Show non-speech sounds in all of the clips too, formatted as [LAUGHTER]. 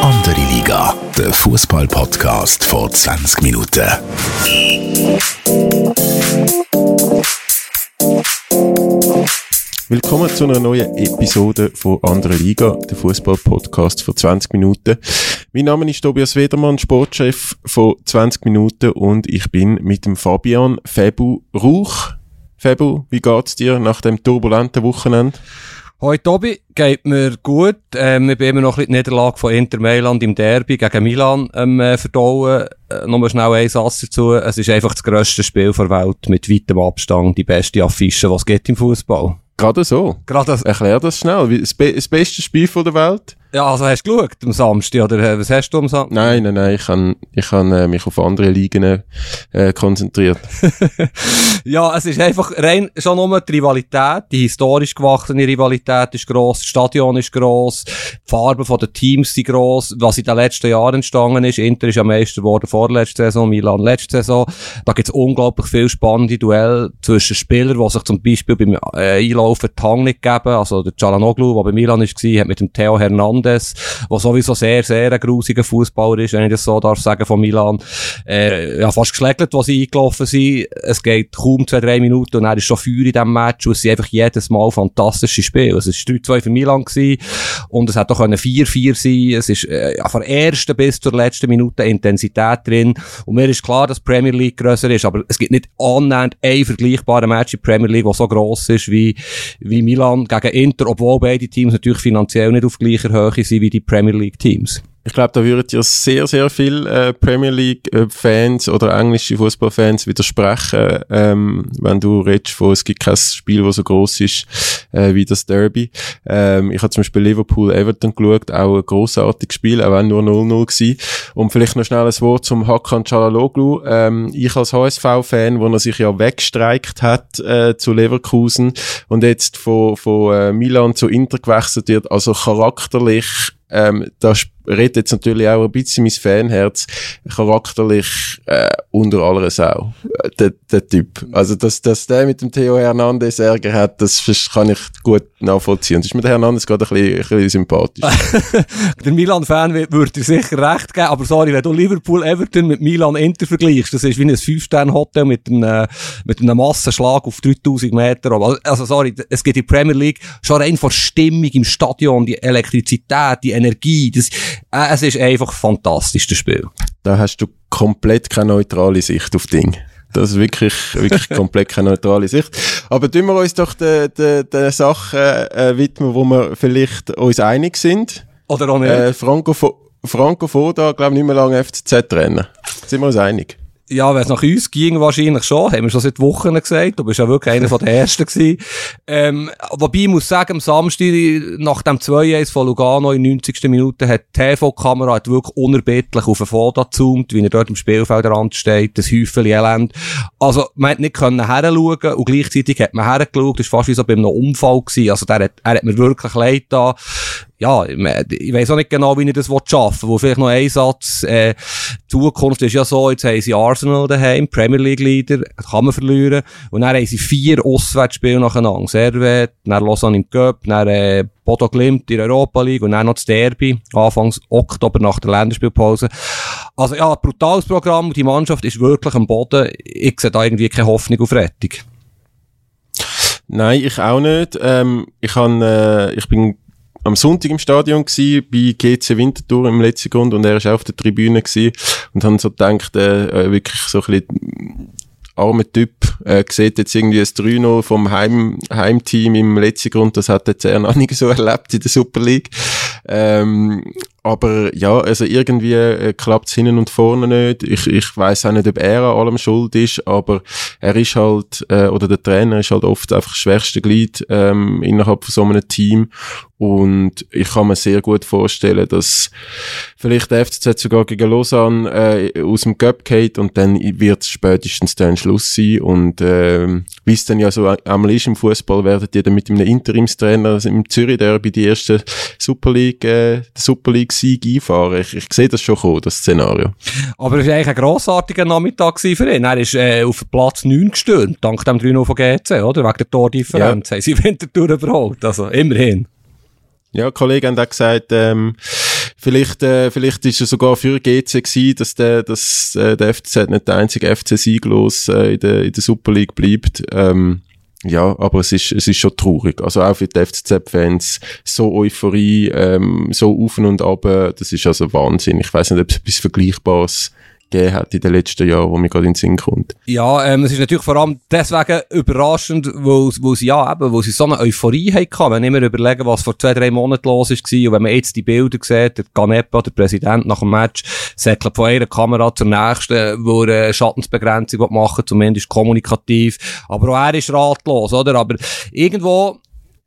Andere Liga, der Fußball-Podcast vor 20 Minuten. Willkommen zu einer neuen Episode von Andere Liga, der Fußball-Podcast vor 20 Minuten. Mein Name ist Tobias Wedermann, Sportchef von 20 Minuten und ich bin mit dem Fabian Febu Rauch. Febu, wie geht's dir nach dem turbulenten Wochenende? Hoi Tobi, geht mir gut. Ähm, ich bin immer noch ein bisschen die Niederlage von Inter Mailand im Derby gegen Milan ähm, äh, verdauen. Äh, Nochmal schnell ein Satz dazu. Es ist einfach das grösste Spiel der Welt mit weitem Abstand, die beste Affische, was gibt im Fußball. Gerade so. Gerade das. Erklär das schnell. Das, be das beste Spiel von der Welt? Ja, also hast du geschaut am Samstag, oder äh, was hast du am Samstag? Nein, nein, nein. Ich habe ich han, äh, mich auf andere Ligen äh, konzentriert. [LAUGHS] Ja, es ist einfach rein schon nur die Rivalität, die historisch gewachsene Rivalität ist gross, das Stadion ist gross, die Farben der Teams sind gross, was in den letzten Jahren entstanden ist. Inter ist ja Meister geworden vorletzte Saison, Milan letzte Saison. Da gibt's unglaublich viel spannende Duelle zwischen Spielern, die sich zum Beispiel beim äh, Einlaufen die Hang nicht geben. Also der Cialanoglu, der bei Milan war, hat mit dem Theo Hernandez, der sowieso sehr, sehr ein grusiger Fußballer ist, wenn ich das so darf sagen, von Milan, äh, ja, fast geschlägelt, was sie eingelaufen sind. Es geht kaum zwei, drei Minuten und er ist schon Feuer in diesem Match und es sind einfach jedes Mal fantastische Spiele. Es war 3-2 für Milan gewesen und es hat doch 4-4 sein Es ist äh, ja, von der ersten bis zur letzten Minute Intensität drin und mir ist klar, dass Premier League grösser ist, aber es gibt nicht annähernd ein vergleichbarer Match in Premier League, der so gross ist wie, wie Milan gegen Inter, obwohl beide Teams natürlich finanziell nicht auf gleicher Höhe sind wie die Premier League Teams. Ich glaube, da würden dir sehr, sehr viele äh, Premier League-Fans oder englische Fußballfans widersprechen, ähm, wenn du redest von, es gibt kein Spiel, das so groß ist äh, wie das Derby. Ähm, ich habe zum Beispiel Liverpool-Everton geschaut, auch ein grossartiges Spiel, auch wenn nur 0-0 gewesen. Und vielleicht noch schnell ein Wort zum Hakan Çalhanoğlu. Ähm, ich als HSV-Fan, wo er sich ja weggestreikt hat äh, zu Leverkusen und jetzt von, von äh, Milan zu Inter gewechselt wird, also charakterlich ähm, da redet jetzt natürlich auch ein bisschen mein Fanherz, charakterlich äh, unter aller Sau, äh, der, der Typ. Also, dass, dass der mit dem Theo Hernandez Ärger hat, das kann ich gut nachvollziehen. Das ist mir der Hernandez gerade ein bisschen, ein bisschen sympathisch. [LAUGHS] Der Milan-Fan würde dir sicher recht geben, aber sorry, wenn du Liverpool-Everton mit Milan-Inter vergleichst, das ist wie ein 5-Sterne-Hotel mit einem, mit einem Massenschlag auf 3000 Meter. Aber- Also sorry, es gibt in der Premier League schon rein von Stimmung im Stadion, die Elektrizität, die Energie, das, äh, es ist einfach fantastisch, das Spiel. da hast du komplett keine neutrale Sicht auf Ding. Das ist wirklich, wirklich [LAUGHS] komplett keine neutrale Sicht. Aber tun wir uns doch der, der, der Sache äh, widmen, wo wir vielleicht uns einig sind. Oder auch nicht? Äh, Franco, Franco Foda, glaube nicht mehr lange FCZ-Rennen. Sind wir uns einig? Ja, wenn es nach uns ging, wahrscheinlich schon. Haben wir schon seit Wochen gesagt. Du bist ja wirklich einer den Ersten gewesen. Ähm, wobei ich muss sagen, am Samstag, nach dem 2-1 von Lugano in 90. Minute, hat die TV-Kamera wirklich unerbittlich auf den Foto gezoomt, wie er dort im Spielfeldrand steht, das Häufchen Elend. Also, man hat nicht können heranschauen und gleichzeitig hat man hergeschaut. Das war fast wie so bei einem Unfall gewesen. Also, der hat, er hat mir wirklich leid da ja, ich me- ich weiss auch nicht genau, wie ich das schaffen will. Wo vielleicht noch ein Satz, äh, Zukunft ist ja so, jetzt haben sie Arsenal daheim, Premier League Leader, kann man verlieren. Und dann haben sie vier Auswärtsspiele nacheinander. Servet, dann Lausanne im Cup, dann, äh, Bodo Glimt in der Europa League und dann noch das Derby, Anfangs Oktober nach der Länderspielpause. Also ja, brutales Programm die Mannschaft ist wirklich am Boden. Ich sehe da irgendwie keine Hoffnung auf Rettung. Nein, ich auch nicht. Ähm, ich, han, äh, ich bin am Sonntag im Stadion gsi bei GC Winterthur im letzten Grund und er ist auch auf der Tribüne gsi und han so gedacht, äh, äh, wirklich so ein bisschen armer Typ, äh, sieht jetzt irgendwie ein 3-0 vom Heim, Heimteam im letzten Grund, das hat jetzt er noch nicht so [LAUGHS] erlebt in der Super League. Ähm, aber ja, also irgendwie äh, klappt's hinten und vorne nicht. Ich, ich weiß auch nicht, ob er an allem schuld ist, aber er ist halt, äh, oder der Trainer ist halt oft einfach das schwächste Glied ähm, innerhalb von so einem Team. Und ich kann mir sehr gut vorstellen, dass vielleicht der FCZ sogar gegen Lausanne äh, aus dem Cup geht und dann wird spätestens dann Schluss sein. Und ähm, wie es dann ja so einmal ist im Fußball, werden die dann mit einem Interimstrainer also im Zürich Derby die erste Super League, äh, Super League Sieg einfahren. Ich, ich sehe das schon kommen, das Szenario. Aber es war eigentlich ein grossartiger Nachmittag für ihn. Er ist äh, auf Platz 9 gestürmt, dank dem 3-0 von GC, oder? Wegen der Tordifferenz. Ja. Haben sie Wintertour überholt. Also, immerhin. Ja, Kollegen haben auch gesagt, ähm, vielleicht, äh, vielleicht ist es sogar für GC gewesen, dass der, dass, äh, der FCZ nicht der einzige FC sieglos äh, in, der, in der Super League bleibt. Ähm, ja, aber es ist, es ist schon traurig. Also auch für die FCZ-Fans so Euphorie, ähm, so auf und ab, das ist also Wahnsinn. Ich weiß nicht, ob es etwas Vergleichbares gegeben hat in den letzten Jahren, wo mir gerade in den Sinn kommt. Ja, ähm, es ist natürlich vor allem deswegen überraschend, weil, sie ja eben, weil sie so eine Euphorie hatten. Wenn ich mir überlegen, was vor zwei, drei Monaten los ist, und wenn man jetzt die Bilder sieht, der Ganepa, der Präsident nach dem Match, säckelt von einer Kamera zur nächsten, wo er eine Schattensbegrenzung machen zumindest kommunikativ. Aber auch er ist ratlos, oder? Aber irgendwo,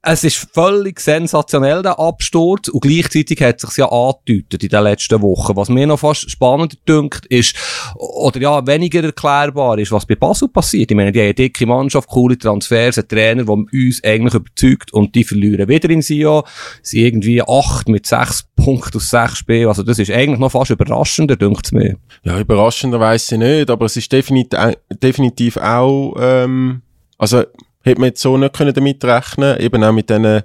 es ist völlig sensationell, der Absturz, und gleichzeitig hat es sich ja angedeutet in den letzten Wochen. Was mir noch fast spannender dünkt, ist, oder ja, weniger erklärbar ist, was bei Basel passiert. Ich meine, die haben eine dicke Mannschaft, coole Transfers, einen Trainer, der uns eigentlich überzeugt, und die verlieren wieder in Sion. Sie irgendwie acht mit sechs Punkten aus sechs Spielen. Also das ist eigentlich noch fast überraschender, dünkt es mir. Ja, überraschender weiss ich nicht, aber es ist definitiv, definitiv auch, ähm, also, hätte man jetzt so nicht können damit rechnen eben auch mit diesen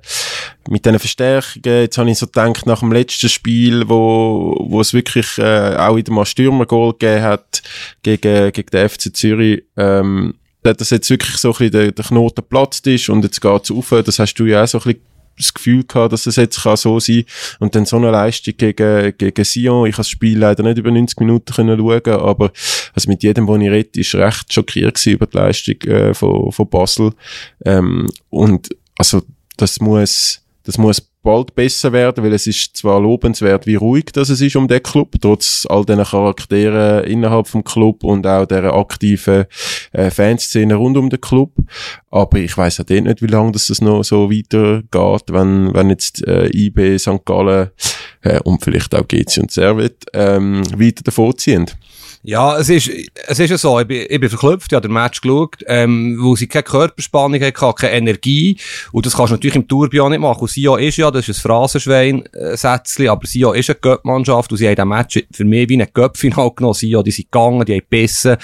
mit diesen Verstärkungen. Jetzt habe ich so gedacht, nach dem letzten Spiel, wo, wo es wirklich äh, auch wieder mal Stürmergoal gegeben hat gegen, gegen den FC Zürich, ähm, dass jetzt wirklich so ein bisschen der, der Knoten geplatzt ist und jetzt geht's auf. Das hast du ja auch so ein bisschen das Gefühl gehabt, dass es jetzt kann so sein und dann so eine Leistung gegen, gegen Sion. Ich habe das Spiel leider nicht über 90 Minuten können schauen, aber also mit jedem, den ich rede, ist recht schockiert über die Leistung äh, von, von Basel. Ähm, und also das muss, das muss bald besser werden, weil es ist zwar lobenswert, wie ruhig das es ist um den Club, trotz all diesen Charakteren innerhalb vom Club und auch der aktiven äh, Fanszene rund um den Club, aber ich weiß auch nicht, wie lange das noch so weitergeht, wenn, wenn jetzt äh, IB, St. Gallen äh, und vielleicht auch GC und Servet ähm, weiter davor ziehen. Ja, es ist, es ist ja so, ich bin, ich bin verklüpft, ich habe den Match geschaut, ähm, wo sie keine Körperspannung hatten, keine Energie, und das kannst du natürlich im Tourbillon nicht machen. Und Sio ist ja, das ist ein Phrasenschwein-Sätzchen, aber Sio ist eine Göppmannschaft, und sie haben den Match für mich wie ein Göppfinal genommen. Sio, die sind gegangen, die haben gebissen.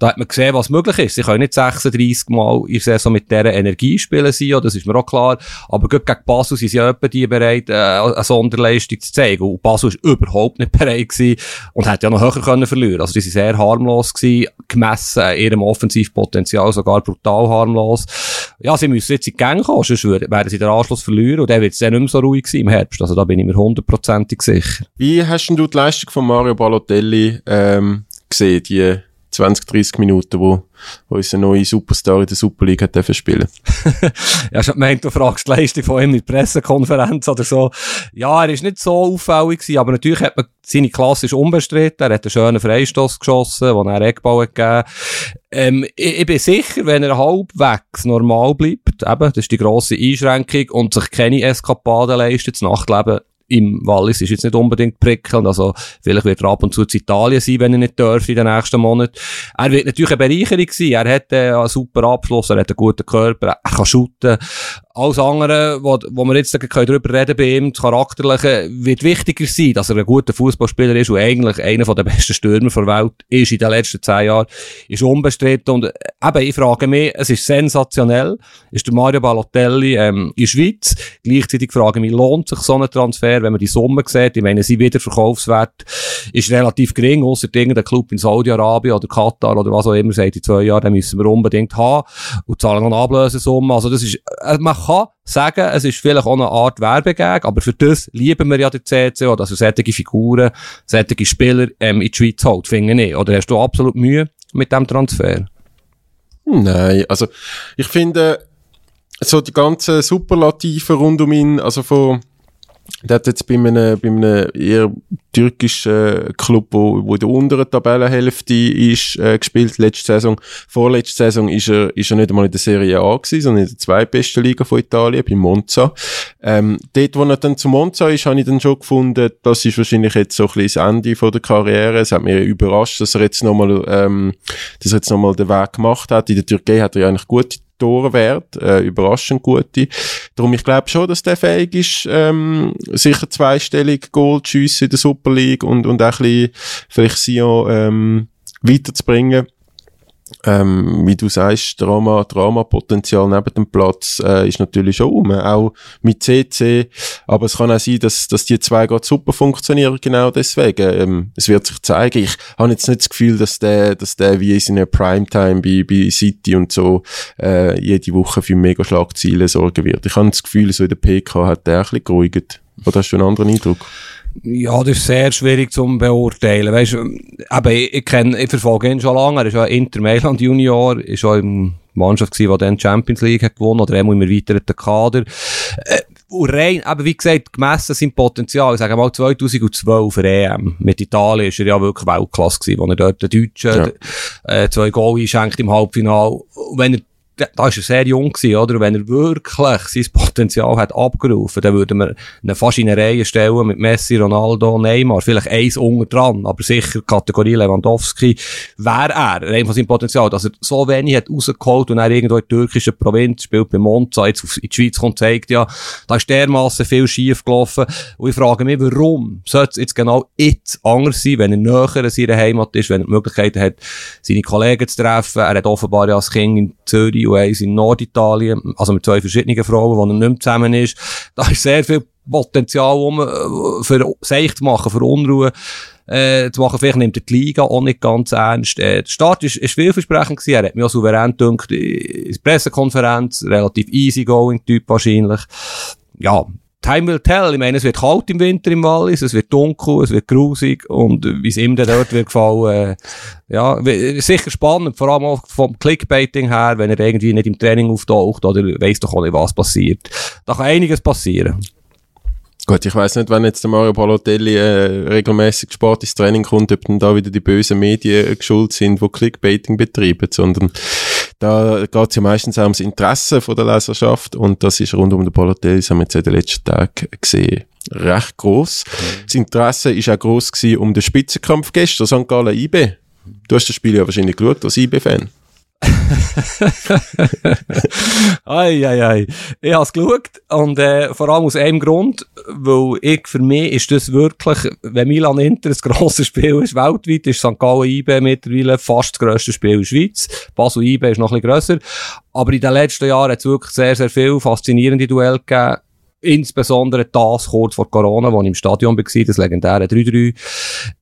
Da hat man gesehen, was möglich ist. Sie können nicht 36 Mal in Saison mit dieser Energie spielen, Sio, das ist mir auch klar. Aber gegen Basel sind sie ja die bereit, äh, eine Sonderleistung zu zeigen. Und Basel ist überhaupt nicht bereit gewesen und hätte ja noch höher können verlieren. Also sie sehr harmlos gewesen, gemessen ihrem Offensivpotenzial sogar brutal harmlos. Ja, sie müssen jetzt in die Gänge kommen, sonst werden sie den Anschluss verlieren und dann wird es dann nicht mehr so ruhig sein im Herbst. Also da bin ich mir hundertprozentig sicher. Wie hast denn du die Leistung von Mario Balotelli ähm, gesehen, die 20, 30 Minuten, wo, wo unser neuer Superstar in der Super League hat spielen. [LAUGHS] ja, ich meinte, du fragst die Leistung von ihm in der Pressekonferenz oder so. Ja, er ist nicht so auffällig gewesen, aber natürlich hat man seine Klasse ist unbestritten. Er hat einen schönen Freistoß geschossen, den er Eckball hat gegeben. Ähm, ich, ich, bin sicher, wenn er halbwegs normal bleibt, eben, das ist die grosse Einschränkung und sich keine Eskapaden leistet, das Nachtleben im Wallis ist jetzt nicht unbedingt prickelnd. Also, vielleicht wird er ab und zu in Italien sein, wenn er nicht darf in den nächsten Monaten. Er wird natürlich eine Bereicherung sein. Er hat äh, einen super Abschluss, er hat einen guten Körper, er kann shooten. Alles andere, wo, wo wir jetzt darüber reden bei ihm, das Charakterliche, wird wichtiger sein, dass er ein guter Fußballspieler ist und eigentlich einer der besten Stürmer der Welt ist in den letzten zehn Jahren, ist unbestritten. Und äh, eben, ich frage mich, es ist sensationell, ist der Mario Balotelli ähm, in Schweiz. Gleichzeitig frage ich mich, lohnt sich so ein Transfer, wenn man die Summe sieht? Ich meine, sein Wiederverkaufswert ist relativ gering, außer irgendein Club in Saudi-Arabien oder Katar oder was auch immer sagt, in zwei Jahren, den müssen wir unbedingt haben und zahlen noch eine Ablösesumme. Also das ist, äh, man kann sagen, es ist vielleicht auch eine Art Werbegag, aber für das lieben wir ja die CCO, dass er solche Figuren, solche Spieler ähm, in die Schweiz holt, finde ich. Oder hast du absolut Mühe mit dem Transfer? Nein, also ich finde, so die ganzen Superlative rund um ihn, also von der hat jetzt bei einem, bei einem eher türkischen Club, wo, wo der unteren Tabellenhälfte ist, äh, gespielt, letzte Saison. Vorletzte Saison ist er, ist er nicht einmal in der Serie A gewesen, sondern in der zweitbesten Liga von Italien, bei Monza. Ähm, dort, wo er dann zu Monza ist, habe ich dann schon gefunden, das ist wahrscheinlich jetzt so ein bisschen das Ende von der Karriere. Es hat mich überrascht, dass er jetzt nochmal, ähm, dass er jetzt nochmal den Weg gemacht hat. In der Türkei hat er ja eigentlich gute Torwert, äh, überraschend gute. Darum, ich glaube schon, dass der fähig ist, ähm, sicher zweistellig Goal zu in der Super League und, und auch ein bisschen vielleicht Sion, ähm, weiterzubringen. Ähm, wie du sagst, Drama, Dramapotenzial neben dem Platz äh, ist natürlich schon um, auch mit CC. Aber es kann auch sein, dass, dass die zwei gerade super funktionieren, genau deswegen. Ähm, es wird sich zeigen. Ich habe jetzt nicht das Gefühl, dass der, dass der wie in einer Primetime bei, bei City und so äh, jede Woche für mega Schlagziele sorgen wird. Ich habe das Gefühl, so in der PK hat der ein bisschen geruhigt. Oder hast du einen anderen Eindruck? Ja, das ist sehr schwierig zu beurteilen. Weißt eben, ich, ich kenne, ich verfolge ihn schon lange. Er ist ja Inter Mailand Junior, ist auch in der Mannschaft gewesen, die dann Champions League hat gewonnen, oder einmal im erweiterten Kader. Äh, und rein, eben wie gesagt, gemessen sein Potenzial, ich sage mal 2012 für EM. Mit Italien ist er ja wirklich Weltklasse gewesen, wo er dort den Deutschen Ja. äh, zwei Goal einschenkt im Halbfinale. Wenn er da war er sehr jung gewesen, oder? Wenn er wirklich sein Potenzial hat abgerufen, dann würden wir ihn fast in eine Reihe stellen mit Messi, Ronaldo, Neymar, vielleicht eins unter dran, aber sicher Kategorie Lewandowski wäre er, rein von seinem Potenzial, dass er so wenig hat rausgeholt und er irgendwo in der türkischen Provinz spielt bei Monza, jetzt in die Schweiz kommt, zeigt ja, da ist dermassen viel schief gelaufen. Und ich frage mich, warum sollte es jetzt genau jetzt anders sein, wenn er näher an seiner Heimat ist, wenn er die Möglichkeit hat, seine Kollegen zu treffen, er hat offenbar ja als Kind in Zürich eins in Norditalien, also mit zwei verschiedenen Frauen, wo er nicht zusammen ist, da ist sehr viel Potenzial, um für sich zu machen, für Unruhe äh, zu machen. Vielleicht nimmt er die Liga auch nicht ganz ernst. Äh, der Start ist, ist vielversprechend gewesen. Er hat mich auch souverän gedacht, in der Pressekonferenz, relativ easygoing Typ wahrscheinlich. Ja, Time will tell. Ich meine, es wird kalt im Winter im Wallis, es wird dunkel, es wird grusig und wie es ihm dann dort wird gefallen, äh, ja, sicher spannend, vor allem auch vom Clickbaiting her, wenn er irgendwie nicht im Training auftaucht oder weiss doch auch nicht, was passiert. Da kann einiges passieren. Gut, ich weiß nicht, wenn jetzt der Mario Balotelli äh, regelmäßig Sport ins Training kommt, ob dann da wieder die bösen Medien äh, geschuld sind, die Clickbaiting betreiben, sondern da geht es ja meistens auch ums Interesse von der Leserschaft und das ist rund um den Balotelli, das haben wir jetzt in den letzten Tagen gesehen, recht gross. Das Interesse ist auch gross gewesen um den Spitzenkampf gestern, St. Gallen IB. Du hast das Spiel ja wahrscheinlich geschaut als IB-Fan. Ei, ei, ei. Ich habe es geschaut und äh, vor allem aus einem Grund, weil ich, für mich ist das wirklich, wenn Milan Inter ein grosses Spiel ist, weltweit ist St. Gallen IB mittlerweile fast das grösste Spiel in der Schweiz. Basel IB ist noch ein bisschen grösser. Aber in den letzten Jahren hat es wirklich sehr, sehr viele faszinierende Duelle gegeben. Insbesondere das kurz vor Corona, wo ich im Stadion war, das legendäre 3-3.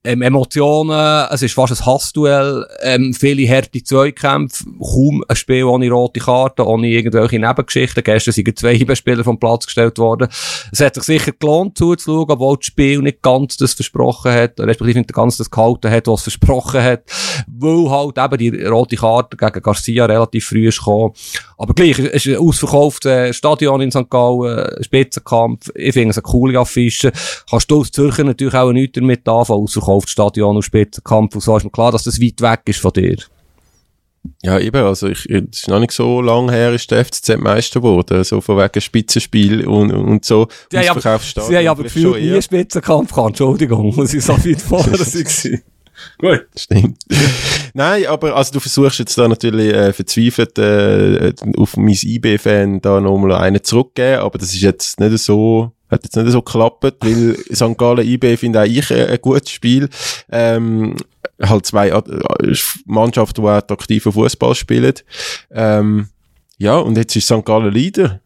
Ähm, Emotionen, es ist fast ein Hassduell, ähm, viele harte Zweikämpfe, kaum ein Spiel ohne rote Karten, ohne irgendwelche Nebengeschichten. Gestern sind zwei Spieler vom Platz gestellt worden. Es hat sich sicher gelohnt zuzuschauen, obwohl das Spiel nicht ganz das versprochen hat, respektive nicht ganz das gehalten hat, was es versprochen hat, weil halt eben die rote Karte gegen Garcia relativ früh ist gekommen. Aber gleich, es ist ein ausverkauftes Stadion in St. Gallen, Spitzenkampf. Ich finde es eine coole Affische. Kannst du als Zürcher natürlich auch nichts damit anfangen, ausverkauftes Stadion und Spitzenkampf. Und so ist mir klar, dass das weit weg ist von dir. Ja, eben, also ich, es ist noch nicht so lang her, ist der FCZ Meister geworden, so von wegen Spitzenspiel und, und so. Sie haben aber, sie haben aber gefühlt nie Spitzenkampf gehabt. Entschuldigung, muss ich so weit [LAUGHS] vorne sein. Gut. Stimmt. Nein, aber also du versuchst jetzt da natürlich äh, verzweifelt äh, auf mein IB-Fan da nochmal einen zurückgeben, aber das ist jetzt nicht so, hat jetzt nicht so geklappt, weil [LAUGHS] St. Gallen IB finde auch ich äh, ein gutes Spiel. Ähm, halt zwei äh, Mannschaften, die attraktiven Fußball spielen. Ähm, ja, und jetzt ist St. Gallen Leader.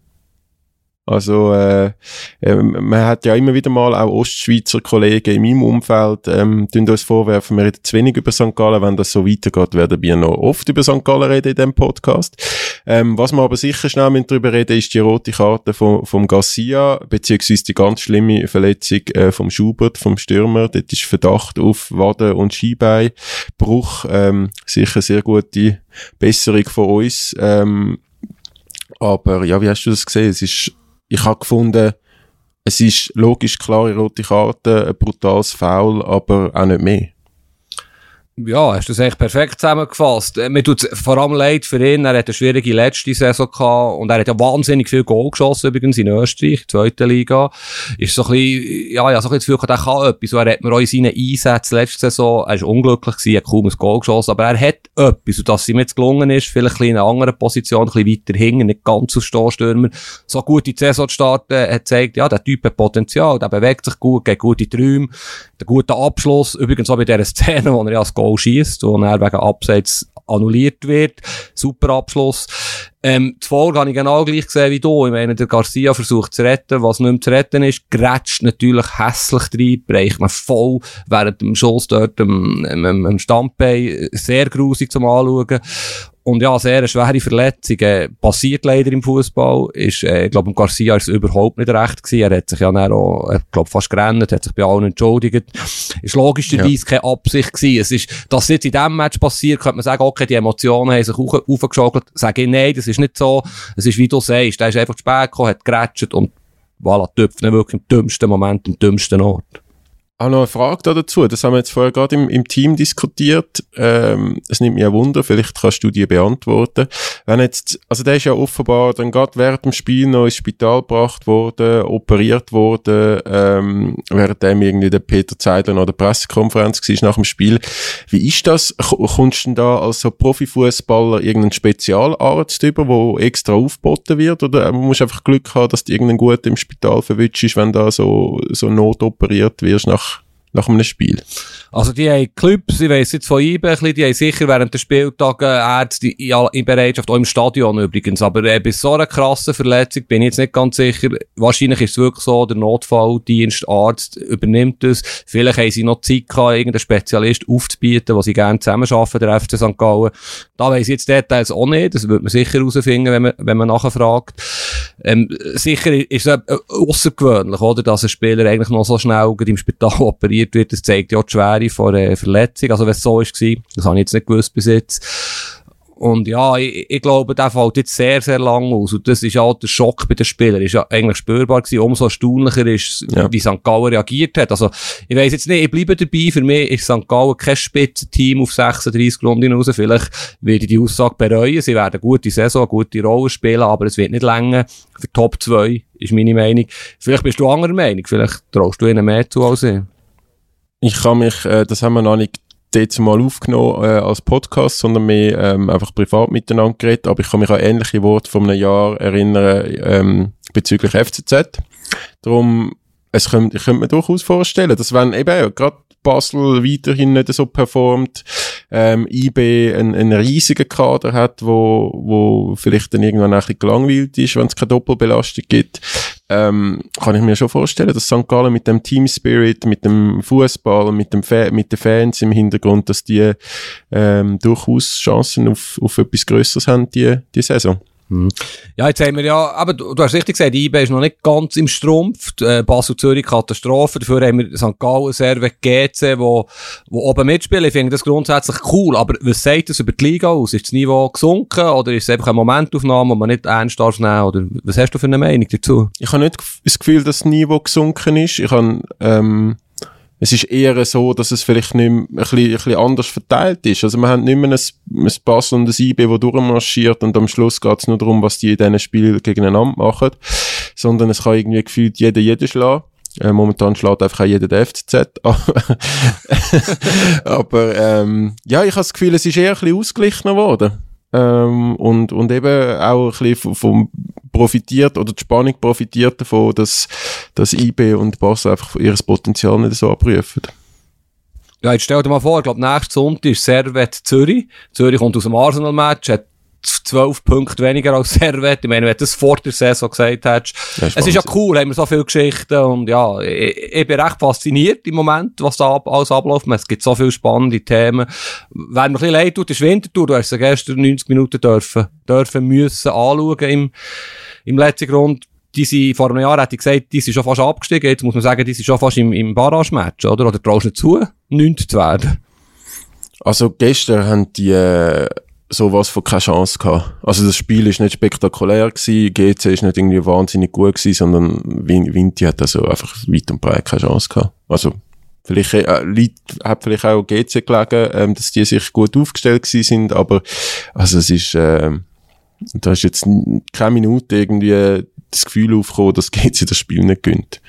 Also, äh, äh, man hat ja immer wieder mal auch Ostschweizer Kollegen in meinem Umfeld, ähm, tun uns vorwerfen, wir reden zu wenig über St. Gallen. Wenn das so weitergeht, werden wir noch oft über St. Gallen reden in diesem Podcast. Ähm, was wir aber sicher schnell darüber reden, ist die rote Karte vom, vom Garcia, beziehungsweise die ganz schlimme Verletzung äh, vom Schubert, vom Stürmer. Dort ist Verdacht auf Waden- und Skibeinbruch. Ähm, sicher sehr gute Besserung von uns. Ähm, aber ja, wie hast du das gesehen? Es ist, ich habe gefunden, es ist logisch klare rote Karte, ein brutales Foul, aber auch nicht mehr. Ja, hast du das eigentlich perfekt zusammengefasst. Äh, Mir tut vor allem leid für ihn. Er hat eine schwierige letzte Saison gehabt und er hat ja wahnsinnig viel Goal geschossen übrigens in Österreich, zweite Liga. Ist so ein bisschen, ja, ja, so ein bisschen das Gefühl, er kann etwas. Er hat mir auch in seinen Einsätzen letzte Saison, er ist unglücklich gewesen, hat kaum ein Goal geschossen, aber er hat etwas. Und dass es ihm jetzt gelungen ist, vielleicht ein in einer anderen Position, ein bisschen weiter hinten, nicht ganz als Stoßstürmer, so gut in die Saison zu starten, hat gezeigt, ja, der Typ hat Potenzial, der bewegt sich gut, geht gute Träume, der gute Abschluss. Übrigens auch bei dieser Szene, wo er ja das Goal schießt, wo er wegen Abseits annulliert wird. Super Abschluss. Ähm, die Folge habe ich genau gleich gesehen wie du. Ich meine, der Garcia versucht zu retten, was nicht mehr zu retten ist, grätscht natürlich hässlich rein, bricht man voll während dem Schuss dort am, am, am Standbein. Sehr grusig zum Anschauen. Und ja, sehr eine schwere Verletzung. Äh, passiert leider im Fußball. Ist, äh, ich glaube, Garcia ist überhaupt nicht recht gewesen. Er hat sich ja dann auch, ich glaube, fast gerannt, hat sich bei allen entschuldigt. Ist logischerweise ja. keine Absicht gewesen. Es ist, dass jetzt in diesem Match passiert, könnte man sagen, okay, die Emotionen haben sich auf, aufgeschaukelt. Sage ich, nein, das ist nicht so. Es ist, wie du sagst, der ist einfach zu spät gekommen, hat geratscht und voilà, tüpft wirklich im dümmsten Moment, im dümmsten Ort habe noch eine Frage dazu. Das haben wir jetzt vorher gerade im, im Team diskutiert. Ähm, es nimmt mich ein Wunder, vielleicht kannst du die beantworten. Wenn jetzt, also der ist ja offenbar dann gerade während dem Spiel noch ins Spital gebracht worden, operiert worden, ähm, währenddem irgendwie der Peter Zeidler noch der Pressekonferenz war nach dem Spiel. Wie ist das? Kommst du denn da als so Profifußballer irgendeinen Spezialarzt über, wo extra aufgeboten wird? Oder musst du einfach Glück haben, dass du irgendeinen gut im Spital verwünscht wenn da so, so notoperiert wirst nach nach einem Spiel? Also die haben Clubs, ich weiss jetzt von IBE die haben sicher während der Spieltage Ärzte in, Bereitschaft, auch im Stadion übrigens, aber äh, bei so einer krassen Verletzung bin ich jetzt nicht ganz sicher. Wahrscheinlich ist es wirklich so, der Notfalldienst, Arzt übernimmt es. Vielleicht haben sie noch Zeit gehabt, irgendeinen Spezialist aufzubieten, was sie gerne zusammenarbeiten, der FC St. Gallen. Da weiss ich jetzt Details auch nicht, das wird man sicher herausfinden, wenn man, wenn man nachher fragt. Ähm, sicher ist es äh, außergewöhnlich, oder, dass ein Spieler eigentlich noch so schnell im Spital [LAUGHS] operiert wird, das zeigt ja die Schwere von einer Verletzung. Also wenn es so war, das habe ich jetzt nicht gewusst bis jetzt. Und ja, ich, ich glaube, der fällt jetzt sehr, sehr lang aus. Und das ist auch der Schock bei den Spielern. Ist ja eigentlich spürbar gewesen. Umso erstaunlicher ist, ja. wie St. Gallen reagiert hat. Also, ich weiss jetzt nicht, ich bleibe dabei. Für mich ist St. Gallen kein Spitzenteam auf 36 Runden raus. Vielleicht werde ich die Aussage bereuen. Sie werden eine gute Saison, eine gute Rolle spielen, aber es wird nicht länger für Top 2, ist meine Meinung. Vielleicht bist du anderer Meinung. Vielleicht traust du ihnen mehr zu als ich. Ich kann mich, äh, das haben wir noch nicht jetzt mal aufgenommen äh, als Podcast, sondern mehr ähm, einfach privat miteinander geredet, aber ich kann mich an ähnliche Worte von einem Jahr erinnern ähm, bezüglich FCZ. Darum, es könnte, ich könnte mir durchaus vorstellen, dass wenn eben gerade Basel weiterhin nicht so performt, ähm, IB einen, einen riesigen Kader hat, wo, wo vielleicht dann irgendwann ein bisschen gelangweilt ist, wenn es keine Doppelbelastung gibt, ähm, kann ich mir schon vorstellen, dass St. Gallen mit dem Team Spirit, mit dem Fußball, mit dem Fa mit den Fans im Hintergrund, dass die ähm, durchaus Chancen auf, auf etwas Größeres haben die, die Saison. Hm. Ja, jetzt haben wir ja, aber du, du hast richtig gesagt, IB ist noch nicht ganz im Strumpf. Äh, Basel-Zürich Katastrophe. Dafür haben wir St. Gallen, Serve, GC, wo, wo oben mitspielen. Ich finde das grundsätzlich cool. Aber was sagt das über die Liga aus? Ist das Niveau gesunken oder ist es einfach eine Momentaufnahme, die man nicht ernst darf nehmen? Oder was hast du für eine Meinung dazu? Ich habe nicht das Gefühl, dass das Niveau gesunken ist. Ich habe, ähm es ist eher so, dass es vielleicht nicht mehr ein bisschen, ein bisschen anders verteilt ist. Also man hat nicht mehr ein, ein Pass und ein IB, das durchmarschiert und am Schluss geht es nur darum, was die in diesen Spielen gegeneinander machen, sondern es kann irgendwie gefühlt jeder jeden schlagen. Äh, momentan schlägt einfach auch jeder der FCZ. [LAUGHS] Aber ähm, ja, ich habe das Gefühl, es ist eher ein bisschen ausgeglichener worden. Ähm, und, und eben auch ein bisschen vom profitiert oder die Spannung profitiert davon, dass, dass IB und Basel einfach ihr Potenzial nicht so abprüfen. Ja, jetzt stell dir mal vor, ich glaube, nächsten Sonntag ist Servet Zürich. Zürich kommt aus dem Arsenal-Match, hat zwölf Punkte weniger als [LAUGHS] Servet. Ich meine, wenn du das vor der Saison gesagt hättest. Ist es ist ja cool, haben wir so viele Geschichten und ja, ich, ich bin recht fasziniert im Moment, was da alles abläuft. Es gibt so viele spannende Themen. Wer mir ein bisschen leid tut, ist Winterthur. Du hast sie gestern 90 Minuten dürfen, dürfen müssen anschauen im, im letzten Grund die sind, vor einem Jahr hätte ich gesagt, die sind schon fast abgestiegen. Jetzt muss man sagen, die sind schon fast im, im Barrage-Match, oder? Oder traust du nicht zu, 9 zu werden? Also gestern haben die äh, sowas von keine Chance gehabt. Also das Spiel ist nicht spektakulär gewesen, GC ist nicht irgendwie wahnsinnig gut gewesen, sondern Vinti hat also einfach weit und breit keine Chance gehabt. Also vielleicht äh, liegt, hat vielleicht auch GC gelegen, ähm, dass die sich gut aufgestellt gewesen sind, aber also es ist äh, da ist jetzt keine Minute irgendwie das Gefühl aufgekommen, dass GC das Spiel nicht gönnt.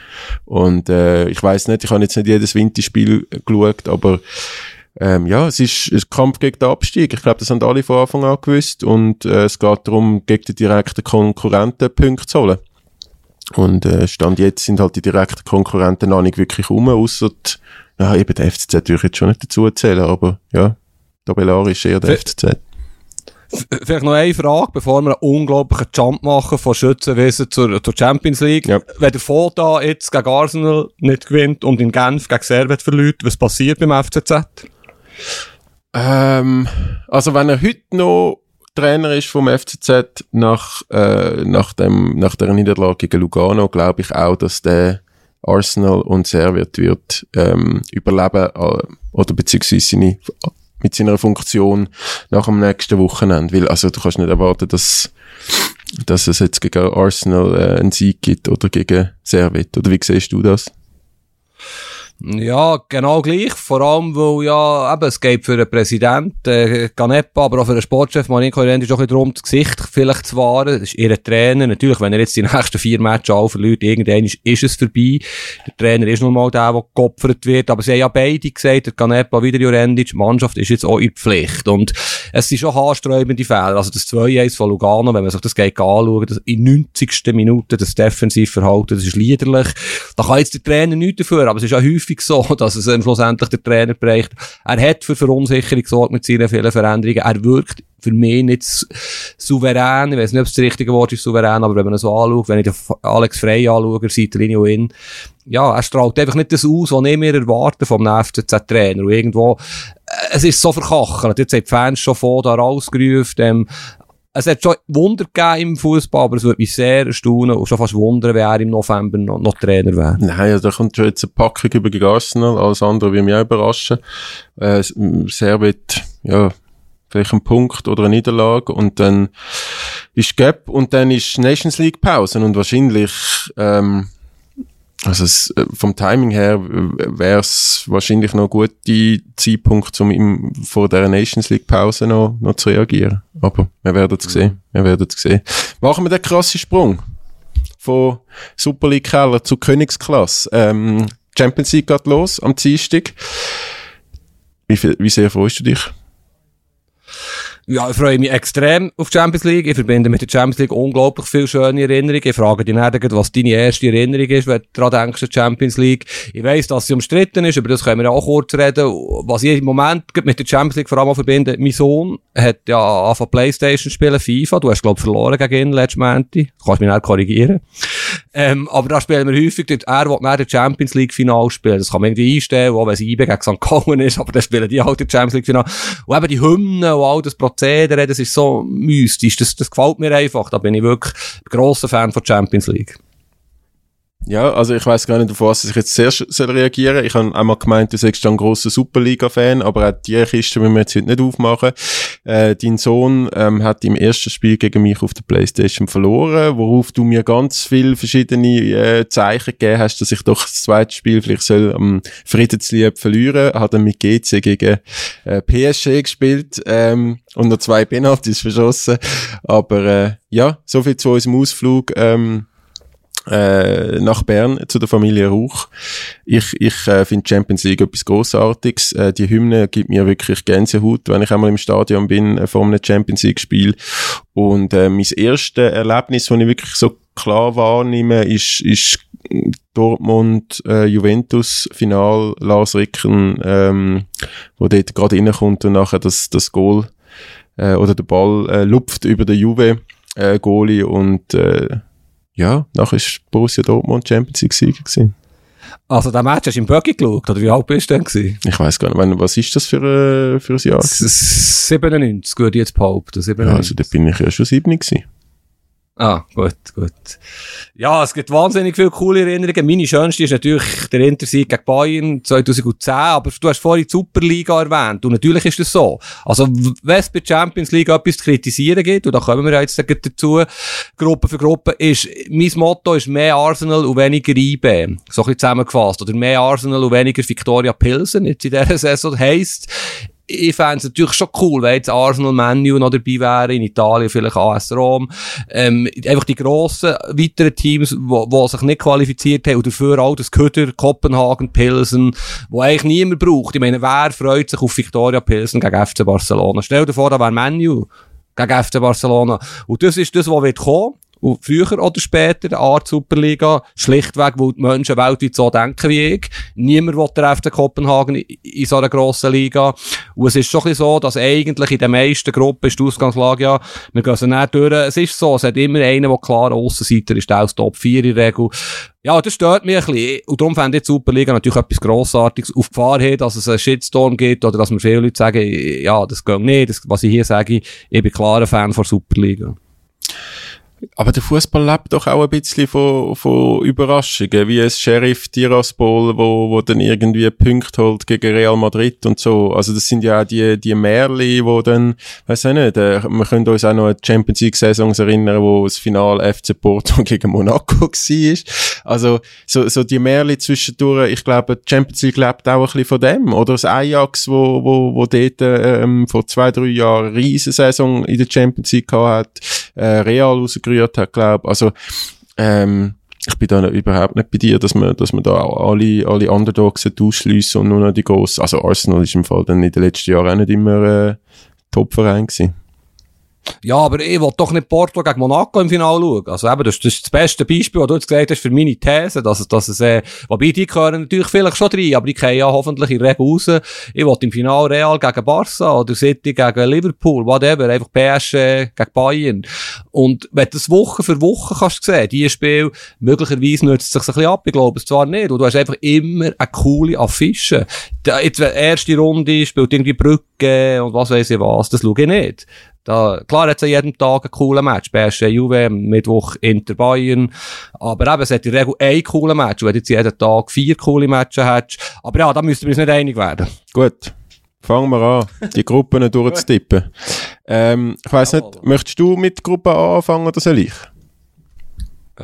Und äh, ich weiß nicht, ich habe jetzt nicht jedes Winterspiel geschaut, aber ähm, ja, es ist ein Kampf gegen den Abstieg. Ich glaube, das haben alle von Anfang an gewusst. Und äh, es geht darum, gegen die direkten Konkurrenten Punkte zu holen. Und äh, Stand jetzt sind halt die direkten Konkurrenten noch nicht wirklich rum, außer ja, eben der FCZ würde ich jetzt schon nicht dazu erzählen, aber ja, tabellarisch eher der F FCZ. Vielleicht noch eine Frage, bevor wir einen unglaublichen Jump machen von Schützenwissen zur, zur Champions League. Ja. Wenn der Foda jetzt gegen Arsenal nicht gewinnt und in Genf gegen Servet verliert, was passiert beim FCZ? Ähm, also wenn er heute noch Trainer ist vom FCZ nach, äh, nach, dem, nach der Niederlage gegen Lugano, glaube ich auch, dass der Arsenal und Servet wird ähm, überleben äh, oder beziehungsweise seine, mit seiner Funktion nach dem nächsten Wochenende. Weil, also du kannst nicht erwarten, dass, dass es jetzt gegen Arsenal äh, einen Sieg gibt oder gegen Servet. Oder wie siehst du das? Ja, genau gleich. Vor allem, weil ja, eben, es geht für den Präsidenten, äh, Ganepa, aber auch für den Sportchef Marinko Rendi ist auch darum, das Gesicht vielleicht zu wahren. Das ist ihr Trainer. Natürlich, wenn er jetzt die nächsten vier Matches alle verliert, irgendwann ist, ist es vorbei. Der Trainer ist nun mal der, der geopfert wird. Aber sie haben ja beide gesagt, der Ganepa wieder Jurendic, die Mannschaft ist jetzt auch in Pflicht. Und es sind schon haarsträubende Fehler. Also das 2-1 von Lugano, wenn man sich das geht anschaut, das in 90. Minute das Defensivverhalten, das ist liederlich. Da kann jetzt der Trainer nichts dafür, aber es ist auch häufig so, [LAUGHS] dass es ähm, schlussendlich der Trainer bereicht. Er hat für Verunsicherung gesorgt mit seinen vielen Veränderungen. Er wirkt für mich nicht souverän. Ich weiß nicht, ob es das richtige Wort ist, souverän, aber wenn man es so anschaut, wenn ich den Alex Frey anschaue, Seitenlinie ihn, ja, er strahlt einfach nicht das aus, was ich mir erwarte vom FCZ-Trainer. Irgendwo, äh, es ist so verkachelt. Jetzt haben die Fans schon vor da rausgerufen, ähm, es hat schon Wunder gegeben im Fußball, aber es würde mich sehr erstaunen und schon fast wundern, wenn er im November noch, noch Trainer wäre. Nein, also da kommt schon jetzt eine Packung über gegen Arsenal. Alles andere würde mich auch überraschen. Äh, Servet, ja, vielleicht ein Punkt oder eine Niederlage und dann ist Gap und dann ist Nations League Pause und wahrscheinlich, ähm, also es, äh, vom Timing her wäre es wahrscheinlich noch ein guter Zeitpunkt, um im, vor der Nations League Pause noch, noch zu reagieren. Aber wir werden es sehen. Wir werden es sehen. Machen wir den krassen Sprung von Super League Keller zu Königsklasse. Ähm, Champions League geht los am Dienstag. Wie, viel, wie sehr freust du dich? Ja, ich freue mich extrem auf die Champions League. Ich verbinde mit der Champions League unglaublich viele schöne Erinnerungen. Ich frage dich nicht, was deine erste Erinnerung ist, wenn du daran denkst, die Champions League. Ich weiss, dass sie umstritten ist, über das können wir auch kurz reden. Was ich im Moment mit der Champions League vor allem verbinde, mein Sohn hat ja angefangen Playstation spielen, FIFA. Du hast, glaub ich, verloren gegen ihn letztes Montag. Du kannst mich nicht korrigieren. Ähm, aber da spielen wir häufig, dort, er will nach der Champions League Final spielen. Das kann man irgendwie einstellen, auch wenn es IB gegen St. Ist, aber dann spielen die halt die Champions League Final. Und eben die Hymnen und all das Prozedere, das ist so mystisch. Das, das gefällt mir einfach. Da bin ich wirklich grosser Fan von Champions League. Ja, also ich weiß gar nicht, auf was ich jetzt zuerst soll reagieren Ich habe einmal gemeint, du sagst ein grosser Superliga-Fan, aber auch die Kiste müssen wir jetzt heute nicht aufmachen. Äh, dein Sohn ähm, hat im ersten Spiel gegen mich auf der Playstation verloren, worauf du mir ganz viele verschiedene äh, Zeichen gegeben hast, dass ich doch das zweite Spiel vielleicht soll am Friedenslieb verlieren. Hat dann mit GC gegen äh, PSG gespielt ähm, und noch zwei Penalties verschossen. Aber äh, ja, so viel zu unserem Ausflug. Ähm, äh, nach Bern zu der Familie Rauch. Ich, ich äh, finde Champions League etwas Grossartiges. Äh, die Hymne gibt mir wirklich Gänsehaut, wenn ich einmal im Stadion bin äh, vor einem Champions League Spiel. Und äh, mein erstes Erlebnis, das ich wirklich so klar wahrnehme, ist, ist Dortmund äh, Juventus Final Lars Ricken, ähm, wo dort gerade reinkommt und nachher das, das Goal äh, oder der Ball äh, lupft über den Juve äh, Goalie und äh, ja, nachher ist Borussia Dortmund Champions League Sieger gewesen. Also, der Match hast du im Buggy geschaut, oder wie alt bist du denn gewesen? Ich weiß gar nicht, wann- was ist das für, äh, für ein Jahr? S- s- 97, würde ich jetzt behaupten. Ja, 97. also da bin ich ja schon sieben gewesen. Ah, gut, gut. Ja, es gibt wahnsinnig viele coole Erinnerungen. Meine schönste ist natürlich der Intersieg gegen Bayern 2010, aber du hast vorhin die Superliga erwähnt und natürlich ist das so. Also, wenn es bei der Champions League etwas zu kritisieren gibt, und da kommen wir jetzt dazu, Gruppe für Gruppe, ist, mein Motto ist mehr Arsenal und weniger IB. So ein bisschen zusammengefasst. Oder mehr Arsenal und weniger Victoria Pilsen, jetzt in dieser Saison. Heisst, ich fände es natürlich schon cool, wenn jetzt Arsenal, Manu noch dabei wären, in Italien vielleicht AS Rom. Ähm, einfach die grossen, weiteren Teams, wo sich nicht qualifiziert haben, und dafür auch das Köder, Kopenhagen, Pilsen, wo eigentlich niemand braucht. Ich meine, wer freut sich auf Victoria Pilsen gegen FC Barcelona? Stell dir vor, da wäre Manu gegen FC Barcelona. Und das ist das, was wird kommen. Und früher oder später, eine Art Superliga, schlichtweg, weil die Menschen weltweit so denken wie ich. Niemand will der FC Kopenhagen in, so einer grossen Liga. Und es ist schon ein bisschen so, dass eigentlich in den meisten Gruppen ist die Ausgangslage, ja, wir gehen so nicht durch. Es ist so, es hat immer einen, der klar Aussenseiter ist, aus Top 4 in der Regel. Ja, das stört mich ein bisschen. Und darum fände ich die Superliga natürlich etwas Grossartiges. Auf Gefahr hin, dass es einen Shitstorm gibt oder dass mir viele Leute sagen, ja, das geht nicht. Das, was ich hier sage, ich bin klar ein Fan von Superliga. Aber der Fußball lebt doch auch ein bisschen von, von Überraschungen, wie ein Sheriff Tiraspol, wo, wo dann irgendwie Punkte holt gegen Real Madrid und so. Also das sind ja auch die, die Märli, wo dann, weiß ich nicht, äh, wir können uns auch noch an die Champions League Saisons erinnern, wo das Finale FC Porto [LAUGHS] gegen Monaco war. Also, so, so die Märli zwischendurch, ich glaube, die Champions League lebt auch ein bisschen von dem. Oder das Ajax, wo, wo, wo dort, ähm, vor zwei, drei Jahren eine riesen Saison in der Champions League gehabt hat, äh, Real rausgerührt hat, glaube Also, ähm, ich bin da überhaupt nicht bei dir, dass man, dass man da alle, alle Underdogs ausschliessen und nur noch die grossen. Also Arsenal ist im Fall dann in den letzten Jahren auch nicht immer äh, Topverein gewesen. Ja, aber ich will doch nicht Porto gegen Monaco im Finale schauen. Also eben, das, das ist das beste Beispiel, was du jetzt gesagt hast für meine These, dass dass es, äh, wobei die gehören natürlich vielleicht schon rein, aber die gehen ja hoffentlich in der Regel raus. Ich will im Finale Real gegen Barca oder City gegen Liverpool, whatever, einfach PSG gegen Bayern. Und wenn du das Woche für Woche kannst sehen, die Spiel, möglicherweise nützt es sich ein bisschen ab, ich glaube es zwar nicht, und du hast einfach immer eine coole Affische. Die, jetzt, erste Runde spielt irgendwie Brücke und was weiß ich was, das schaue ich nicht. Da, klar hat es jeden Tag einen coolen Match. PSG Juve, Mittwoch Inter Bayern. Aber eben, es hat in der Regel einen coolen Match. wenn du jetzt jeden Tag vier coole Matches hättest. Aber ja, da müssten wir uns nicht einig werden. Gut. Fangen wir an, die Gruppen [LAUGHS] durchzutippen. ähm, ich weiss nicht, möchtest du mit Gruppe A anfangen oder soll ich?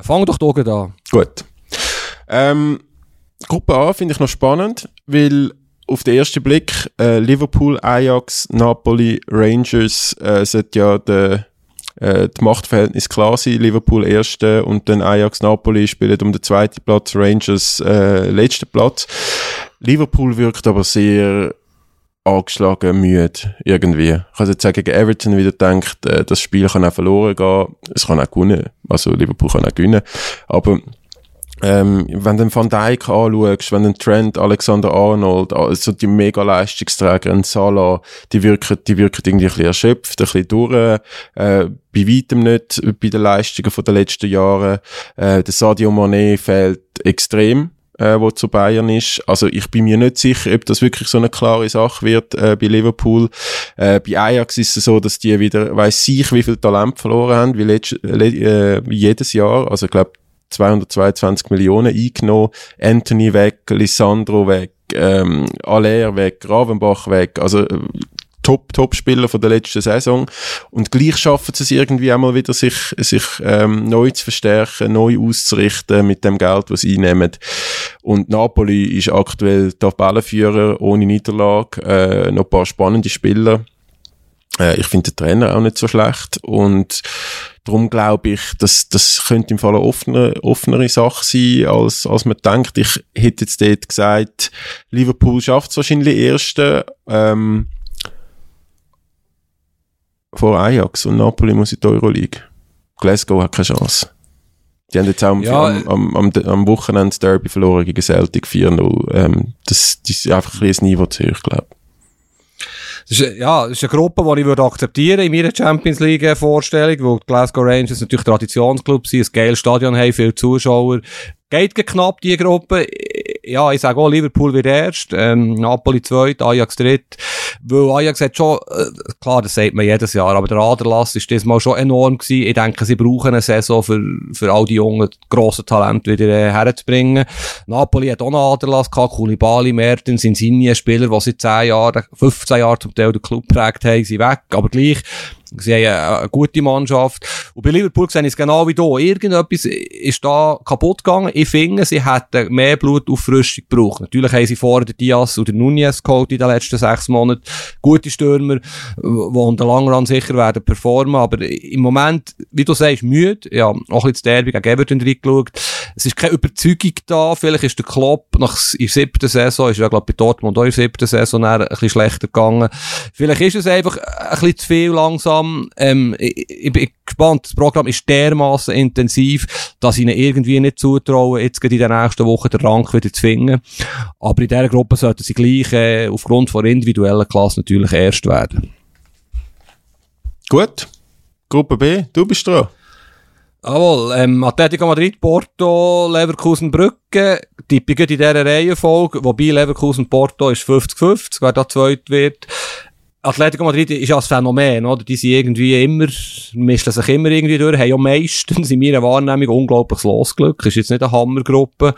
Fang doch doch an. Gut. Ähm, Gruppe A finde ich noch spannend, weil auf den ersten Blick äh, Liverpool, Ajax, Napoli, Rangers äh, sollte ja der äh, die Machtverhältnis klar sein. Liverpool erste und dann Ajax, Napoli spielen um den zweiten Platz, Rangers äh, letzten Platz. Liverpool wirkt aber sehr angeschlagen, müde, irgendwie. Ich kann jetzt sagen, gegen Everton wieder denkt, äh, das Spiel kann auch verloren gehen, es kann auch gewinnen, also Liverpool kann auch gewinnen, aber ähm, wenn du Van Dijk anschaust, wenn du Trent, Alexander Arnold, also die Mega-Leistungsträger, ein Salah, die wirken, die wirken irgendwie ein bisschen erschöpft, ein bisschen durch, äh, bei weitem nicht bei den Leistungen von den letzten Jahren. Äh, der Sadio Mané fehlt extrem äh, wo zu Bayern ist. Also ich bin mir nicht sicher, ob das wirklich so eine klare Sache wird äh, bei Liverpool. Äh, bei Ajax ist es so, dass die wieder, weiß ich, wie viel Talent verloren haben, wie, letzt, äh, jedes Jahr. Also ich glaube 222 Millionen eingenommen, Anthony weg, Lissandro weg, ähm, Aller weg, Ravenbach weg, also äh, Top, Top-Spieler von der letzten Saison. Und gleich schaffen sie es irgendwie einmal wieder, sich, sich ähm, neu zu verstärken, neu auszurichten mit dem Geld, was sie einnehmen. Und Napoli ist aktuell Tabellenführer ohne Niederlage, äh, noch ein paar spannende Spieler. Äh, ich finde den Trainer auch nicht so schlecht und darum glaube ich, dass das könnte im Fall eine offene, offenere Sache sein, als, als man denkt. Ich hätte jetzt dort gesagt, Liverpool schafft es wahrscheinlich erste, ähm, vor Ajax und Napoli muss in die Euroleague. Glasgow hat keine Chance. Die haben jetzt auch ja, am, am, am, am Wochenende Derby verloren gegen Celtic 4-0. Ähm, das, das ist einfach ein bisschen Niveau zu hoch, glaube ich. Ist, ja, das ist eine Gruppe, die ich würde akzeptieren in meiner Champions League Vorstellung, wo die Glasgow Rangers natürlich Traditionsclub sind, ein geiles Stadion haben, viele Zuschauer. Geht knapp, die Gruppe. Ja, ich sage auch, Liverpool wird erst, ähm, Napoli zweit, Ajax dritt. Weil Ajax hat schon, äh, klar, das sagt man jedes Jahr, aber der Aderlass ist diesmal schon enorm gewesen. Ich denke, sie brauchen eine Saison für, für all die jungen, grossen Talente wieder äh, herzubringen. Napoli hat auch noch Aderlass gehabt, Koulibaly, Mertens, Insigne, Spieler, die seit 10 Jahren, 15 Jahren zum Teil den Club prägt haben, sind weg. Aber gleich, Sie haben eine gute Mannschaft. Und bei Liverpool sehe ich es genau wie hier. Irgendetwas ist da kaputt gegangen. Ich finde, sie hätten mehr Blutauffrischung gebraucht. Natürlich haben sie vorher den Diaz oder Nunez geholt in den letzten sechs Monaten. Gute Stürmer, die langen Run sicher werden performen. Aber im Moment, wie du sagst, müde. Ja, auch ein bisschen das Derby gegen Everton reingeschaut. Es ist keine Überzeugung da. Vielleicht ist der Klopp nach der siebten Saison, ist ja, glaube bei Dortmund auch in der siebten Saison ein bisschen schlechter gegangen. Vielleicht ist es einfach ein bisschen zu viel langsam. Ähm, ich, ich bin gespannt. Das Programm ist dermaßen intensiv, dass ich ihnen irgendwie nicht zutraue, jetzt in der nächsten Woche den Rang wieder zu finden. Aber in dieser Gruppe sollten sie gleich äh, aufgrund von individuellen Klasse natürlich erst werden. Gut. Gruppe B, du bist dran. Jawohl, ähm, Atletico Madrid, Porto, Leverkusen, Brücke, typisch in dieser Reihenfolge, wobei Leverkusen, Porto ist 50-50, wer da zweit wird. Atletico Madrid ist ja ein Phänomen, oder? Die sind irgendwie immer, mischen sich immer irgendwie durch, haben ja meistens in meiner Wahrnehmung unglaubliches Losglück. Ist jetzt nicht eine Hammergruppe.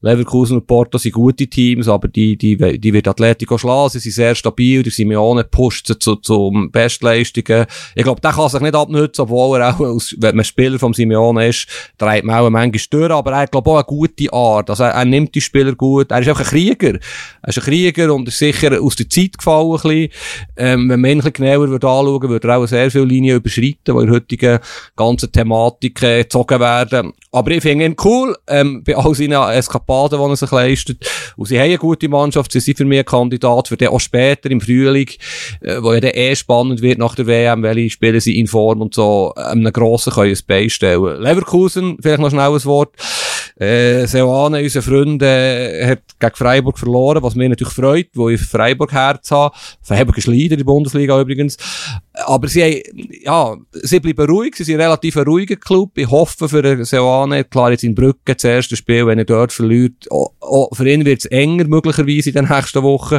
Leverkusen und Porto sind gute Teams, aber die, die, die wird Atletico schlagen. Sie sind sehr stabil. Der Simeone pusht zu, zu Bestleistungen. Ich glaube, der kann sich nicht abnutzen, obwohl er auch, als, wenn man Spieler vom Simeone ist, dreht man auch manchmal durch, aber er hat, glaube auch eine gute Art. Also er, er, nimmt die Spieler gut. Er ist auch ein Krieger. Er ist ein Krieger und ist sicher aus der Zeit gefallen ein bisschen. Ähm, wenn man ihn ein genauer würde anschauen würde, würde er auch sehr viele Linien überschreiten, die in heutigen ganzen Thematik äh, gezogen werden. Aber ich finde ihn cool, ähm, bei all seinen Eskapaden, die er sich leistet. Und sie haben eine gute Mannschaft, sie sind für mich ein Kandidat für den auch später im Frühling, äh, wo ja dann eh spannend wird nach der WM, welche Spiele sie in Form und so, einem grossen können ein Bein stellen. Leverkusen, vielleicht noch schnell ein Wort. Äh, Seoane, unser Freund, äh, hat gegen Freiburg verloren, was mich natürlich freut, wo ich Freiburg Herz habe. Freiburg ist Leader in der Bundesliga übrigens. Aber sie haben, ja, sie bleiben ruhig, sie sind relativ ein ruhiger Club. Ich hoffe für Seoane, klar jetzt in Brücke das erste Spiel, wenn er dort verliert, auch, auch für ihn wird es enger möglicherweise in den nächsten Wochen.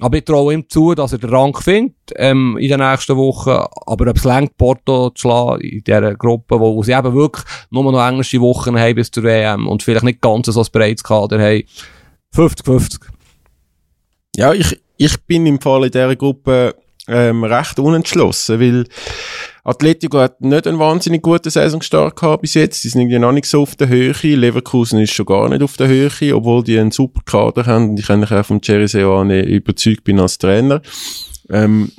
Aber ich traue ihm zu, dass er den Rang findet, ähm, in den nächsten Wochen. Aber ob es längt, Porto zu schlagen in dieser Gruppe, wo, wo sie eben wirklich nur noch englische Wochen haben bis zur WM und vielleicht nicht ganz so ein breites Kader haben. 50-50. Ja, ich, ich bin im Fall in dieser Gruppe ähm, recht unentschlossen, weil Atletico hat nicht einen wahnsinnig guten Saisonstart gehabt bis jetzt. Die sind irgendwie noch nicht so auf der Höhe. Leverkusen ist schon gar nicht auf der Höhe, obwohl die einen super Kader haben und ich eigentlich auch Jerry Seoane überzeugt bin als Trainer. Ähm,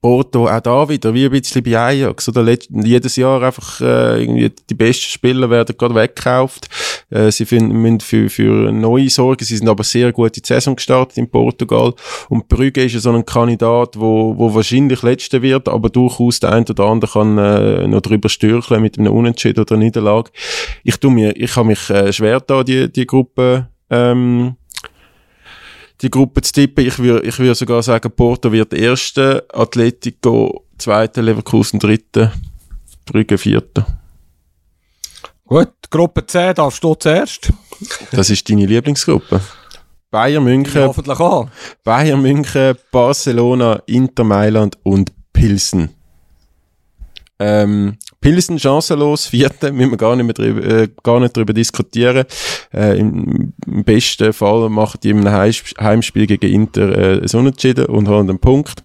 Porto auch da wieder, wie ein bisschen bei Ajax, oder jedes Jahr einfach, äh, irgendwie die besten Spieler werden gerade weggekauft. Äh, sie finden, müssen für, für neue sorgen. Sie sind aber sehr gut die Saison gestartet in Portugal. Und Brügge ist ja so ein Kandidat, wo, wo wahrscheinlich Letzter wird, aber durchaus der ein oder andere kann, äh, noch drüber stürcheln mit einem Unentschieden oder Niederlage. Ich tu mir, ich habe mich, äh, schwer da, die, die Gruppe, ähm, die Gruppe zu tippen. Ich würde ich würd sogar sagen, Porto wird Erste, Atletico Zweite, Leverkusen Dritte, Brügge Vierte. Gut, Gruppe C darfst du zuerst. Das ist deine Lieblingsgruppe. Bayern München, hoffentlich auch. Bayern München, Barcelona, Inter Mailand und Pilsen. Ähm, Pilsen chancenlos, vierte, [LAUGHS] müssen wir gar nicht mehr drüber, äh, gar nicht drüber diskutieren. Äh, im, im, besten Fall machen die einem Heimspiel gegen Inter äh, ein Unentschieden und haben einen Punkt.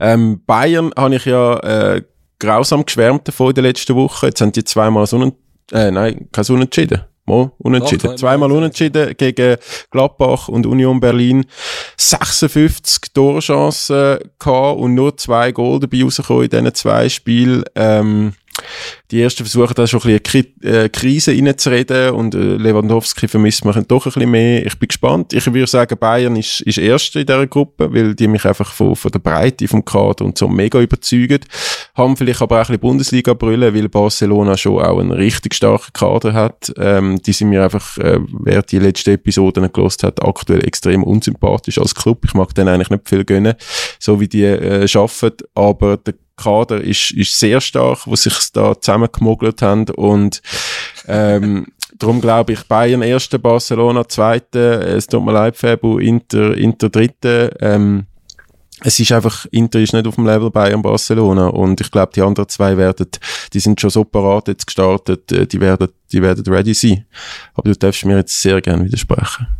Ähm, Bayern habe ich ja äh, grausam geschwärmt davon in der letzten Woche. Jetzt haben die zweimal so einen, äh, nein, kein Unentschieden. Mal unentschieden. Doch, Zweimal unentschieden gegen Gladbach und Union Berlin. 56 Torchancen gehabt und nur zwei Goal dabei rausgekommen in diesen zwei Spielen. Ähm, die ersten versuchen da schon ein bisschen äh, Krise reinzureden und äh, Lewandowski vermisst man doch ein bisschen mehr. Ich bin gespannt. Ich würde sagen, Bayern ist, ist Erster in dieser Gruppe, weil die mich einfach von, von der Breite vom Kader und so mega überzeugen. Haben vielleicht aber auch ein bisschen Bundesliga brüllen, weil Barcelona schon auch einen richtig starken Kader hat. Ähm, die sind mir einfach, äh, wer die letzten Episoden gelost hat, aktuell extrem unsympathisch als Club. Ich mag denen eigentlich nicht viel gönnen, so wie die äh, arbeiten, aber der Kader ist, ist sehr stark, wo sich da zusammengemogelt haben und ähm, [LAUGHS] darum glaube ich Bayern erste, Barcelona zweite, es tut mir leid Fabu, Inter, Inter dritte, ähm, es ist einfach, Inter ist nicht auf dem Level Bayern Barcelona und ich glaube, die anderen zwei werden, die sind schon so parat jetzt gestartet, äh, die werden, die werden ready sein. Aber du darfst mir jetzt sehr gerne widersprechen.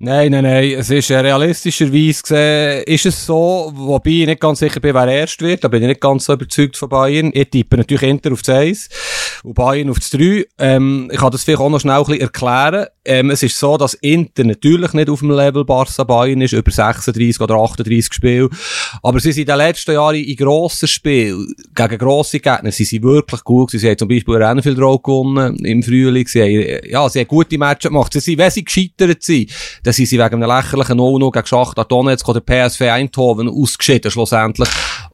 Nein, nein, nein. Es ist äh, realistischerweise gesehen, ist es so, wobei ich nicht ganz sicher bin, wer erst wird. Da bin ich nicht ganz so überzeugt von Bayern. Ich tippe natürlich Inter auf 1. und Bayern auf das 3. Ähm, ich kann das vielleicht auch noch schnell ein bisschen erklären. Ähm, es ist so, dass Inter natürlich nicht auf dem Level Barca Bayern ist, über 36 oder 38 Spiele. Aber sie sind in den letzten Jahren in grossen Spielen, gegen grosse Gegner, sie sind wirklich gut gewesen. Sie haben zum Beispiel Renfield Road gewonnen im Frühling. Sie haben, ja, sie haben gute Matches gemacht. Sie sind, wenn sie gescheitert sind, dann sind sie wegen einem lächerlichen 0-0 gegen Schacht Donetsk oder PSV Eindhoven ausgeschieden, schlussendlich.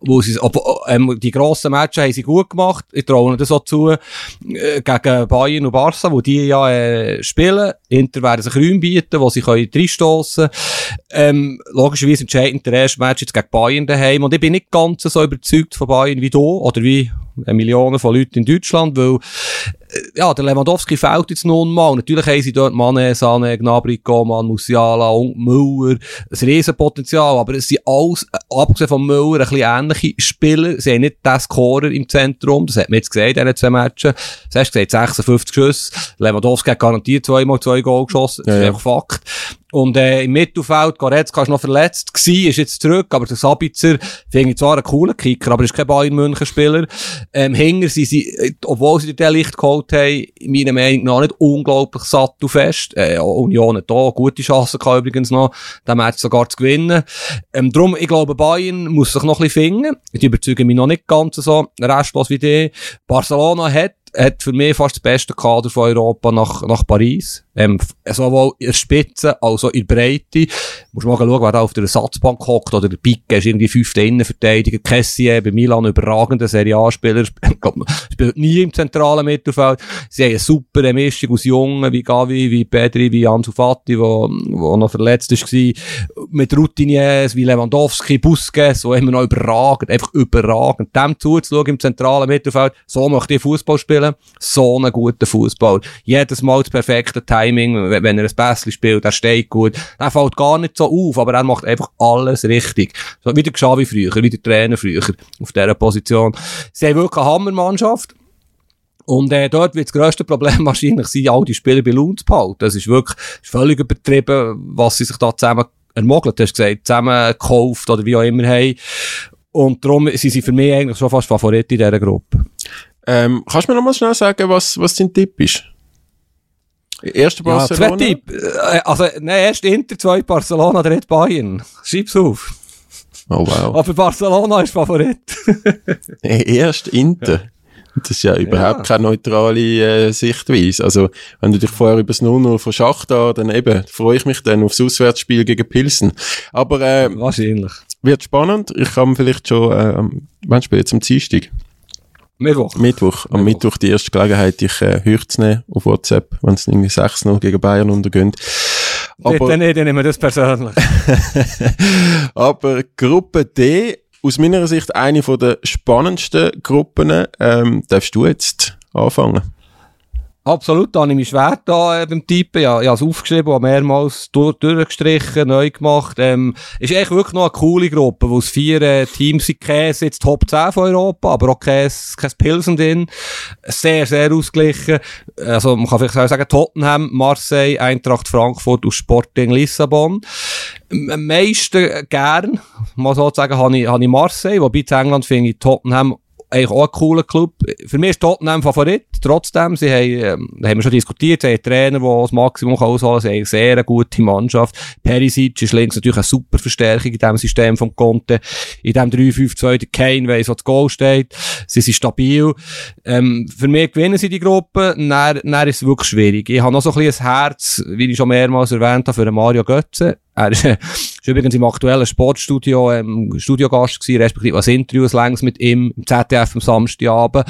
Wo sie, ob, ähm, die grossen Matches haben sie gut gemacht. Ich traue das auch zu, äh, gegen Bayern und Barca, wo die ja, äh, spielen. Inter werden sich Räume bieten, wo sie können reinstossen ähm, Logischerweise entscheidend der erste Match jetzt gegen Bayern daheim. Und ich bin nicht ganz so überzeugt von Bayern wie du, oder wie Millionen von Leuten in Deutschland, weil, äh, ja, der Lewandowski fällt jetzt nun mal. Natürlich haben sie dort Mane, Sane, Gnabry, Coman, Musiala und Müller. Ein Riesenpotenzial, aber es sind alles, äh, abgesehen von Müller, ein bisschen ähnliche Spieler. Sie haben nicht den Scorer im Zentrum. Das hat man jetzt gesehen in diesen zwei Matches. Das hast du gesagt, 56 Schüsse. Lewandowski hat garantiert zweimal zwei Goal geschossen. Das Ja, ist ja. einfach Fakt. Und äh, im Mittelfeld, Goretzka ist noch verletzt gewesen, ist jetzt zurück, aber der Sabitzer finde ich zwar einen coolen Kicker, aber ist kein Bayern-München-Spieler. Ähm, Hinger sind sie, äh, obwohl sie den Licht geholt haben, meiner Meinung nach nicht unglaublich sattelfest. Äh, Union hat da gute Chancen gehabt, übrigens noch, den Match sogar zu gewinnen. Ähm, drum, ich glaube, Bayern muss sich noch ein bisschen finden. Die überzeugen mich noch nicht ganz so restlos wie die. Barcelona hat hat für mich fast das beste Kader von Europa nach, nach Paris. Ähm, sowohl in der Spitze als auch in der Breite. Muss mal schauen, wer da auf der Ersatzbank hockt. Oder der Pique ist irgendwie fünfte Innenverteidiger. Kessier bei Milan überragender Serie A-Spieler. [LAUGHS] Spielt nie im zentralen Mittelfeld. Sie haben eine super Mischung aus Jungen, wie Gavi, wie Pedri, wie Ansu Fati, wo, wo noch verletzt ist, war. Mit Routiniers, wie Lewandowski, Busquets, so immer noch überragend. Einfach überragend. Dem zuzuschauen im zentralen Mittelfeld. So möchte ich Fußball spielen. So einen guten Fußball. Jedes Mal das perfekte Timing. Wenn er ein Pässchen spielt, er steht gut. Er fällt gar nicht so auf, aber er macht einfach alles richtig. So wie der Xavi früher, wie der Trainer früher. Auf dieser Position. Sie haben wirklich eine Hammermannschaft. Und äh, dort wird das grösste Problem [LAUGHS] wahrscheinlich sein, all die Spieler bei Laune zu behalten. Das ist wirklich ist völlig übertrieben, was sie sich da zusammen ermogelt, hast gesagt, zusammen gekauft oder wie auch immer haben. Und darum sind sie für mich eigentlich schon fast Favorit in dieser Gruppe. Ähm, kannst du mir noch mal schnell sagen, was, was dein Tipp ist? Erster Ja, Barcelona? zwei Tipp. Äh, Also, nein, erst Inter, zwei Barcelona, dritt Bayern. Schreib's auf. Oh wow. Aber Barcelona ist Favorit. [LAUGHS] Erst Inter. Das ist ja überhaupt keine neutrale äh, Sichtweise. Also, wenn du dich vorher über das 0-0 von Schachtar, dann eben, freue ich mich dann aufs Auswärtsspiel gegen Pilsen. Aber äh, Wahrscheinlich. wird spannend. Ich kann vielleicht schon, äh, wann spielt jetzt am Dienstag? Mittwoch. Mittwoch. Am Mittwoch. Mittwoch die erste Gelegenheit, dich äh, höher zu nehmen auf WhatsApp, wenn es irgendwie 6-0 gegen Bayern untergeht. Aber, nicht, dann nehmen wir das persönlich. [LAUGHS] aber Gruppe D, aus meiner Sicht eine von der spannendsten Gruppen, ähm, darfst du jetzt anfangen. Absolut, da habe ich mich schwer da äh, beim Typen. Ja, ich habe es aufgeschrieben, habe mehrmals durch, durchgestrichen, neu gemacht. Ähm, ist eigentlich wirklich noch eine coole Gruppe, wo es vier äh, Teams sind. Kein jetzt Top 10 von Europa, aber auch kein, kein Pilsen drin. Sehr, sehr ausgeglichen. Also man kann vielleicht sagen, Tottenham, Marseille, Eintracht Frankfurt und Sporting Lissabon. Am meisten gern, mal so sagen, habe ich, habe ich Marseille, wobei in England finde ich Tottenham eigentlich auch ein cooler Club. Für mich ist Tottenham Favorit. Trotzdem, sie haben, ähm, haben wir schon diskutiert, sie haben einen Trainer, der das Maximum ausholen kann. Sie haben eine sehr gute Mannschaft. Perisic ist links natürlich eine super Verstärkung in diesem System vom Conte. In dem 3-5-2, der Kane weiss, wo das Goal steht. Sie sind stabil. Ähm, für mich gewinnen sie die Gruppe. Dann, dann ist es wirklich schwierig. Ich habe noch so ein bisschen ein Herz, wie ich schon mehrmals erwähnt habe, für Mario Götze. Er äh, ist übrigens im aktuellen Sportstudio ähm, Studiogast gewesen, respektive was Interviews längs mit ihm im ZDF am Samstagabend.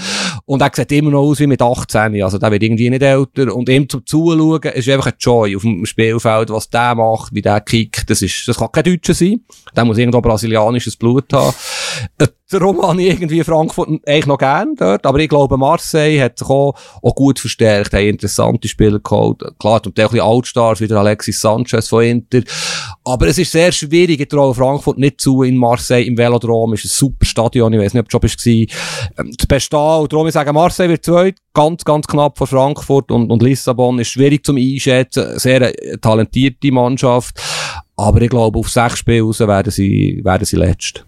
Und er sieht immer noch aus wie mit 18. Also der wird irgendwie nicht älter. Und ihm zum Zuschauen ist einfach ein Joy auf dem Spielfeld, was der macht, wie der kickt. Das ist, das kann kein Deutscher sein. Der muss irgendwo brasilianisches Blut haben. Äh, Darum habe ich irgendwie Frankfurt eigentlich noch gern dort. Aber ich glaube, Marseille hat sich auch, auch gut verstärkt, haben interessante Spieler geholt. Klar, und auch ein bisschen Altstars, wie der Alexis Sanchez von Inter. Aber es ist sehr schwierig. Ich traue Frankfurt nicht zu in Marseille im Velodrom. Ist ein super Stadion. Ich weiß nicht, ob du schon. Ähm, Das Beste und darum ich sage, Marseille wird zweit. Ganz, ganz knapp vor Frankfurt und, und Lissabon ist schwierig zum Einschätzen. Sehr äh, talentierte Mannschaft. Aber ich glaube, auf sechs Spiele raus werden sie, werden sie letzt.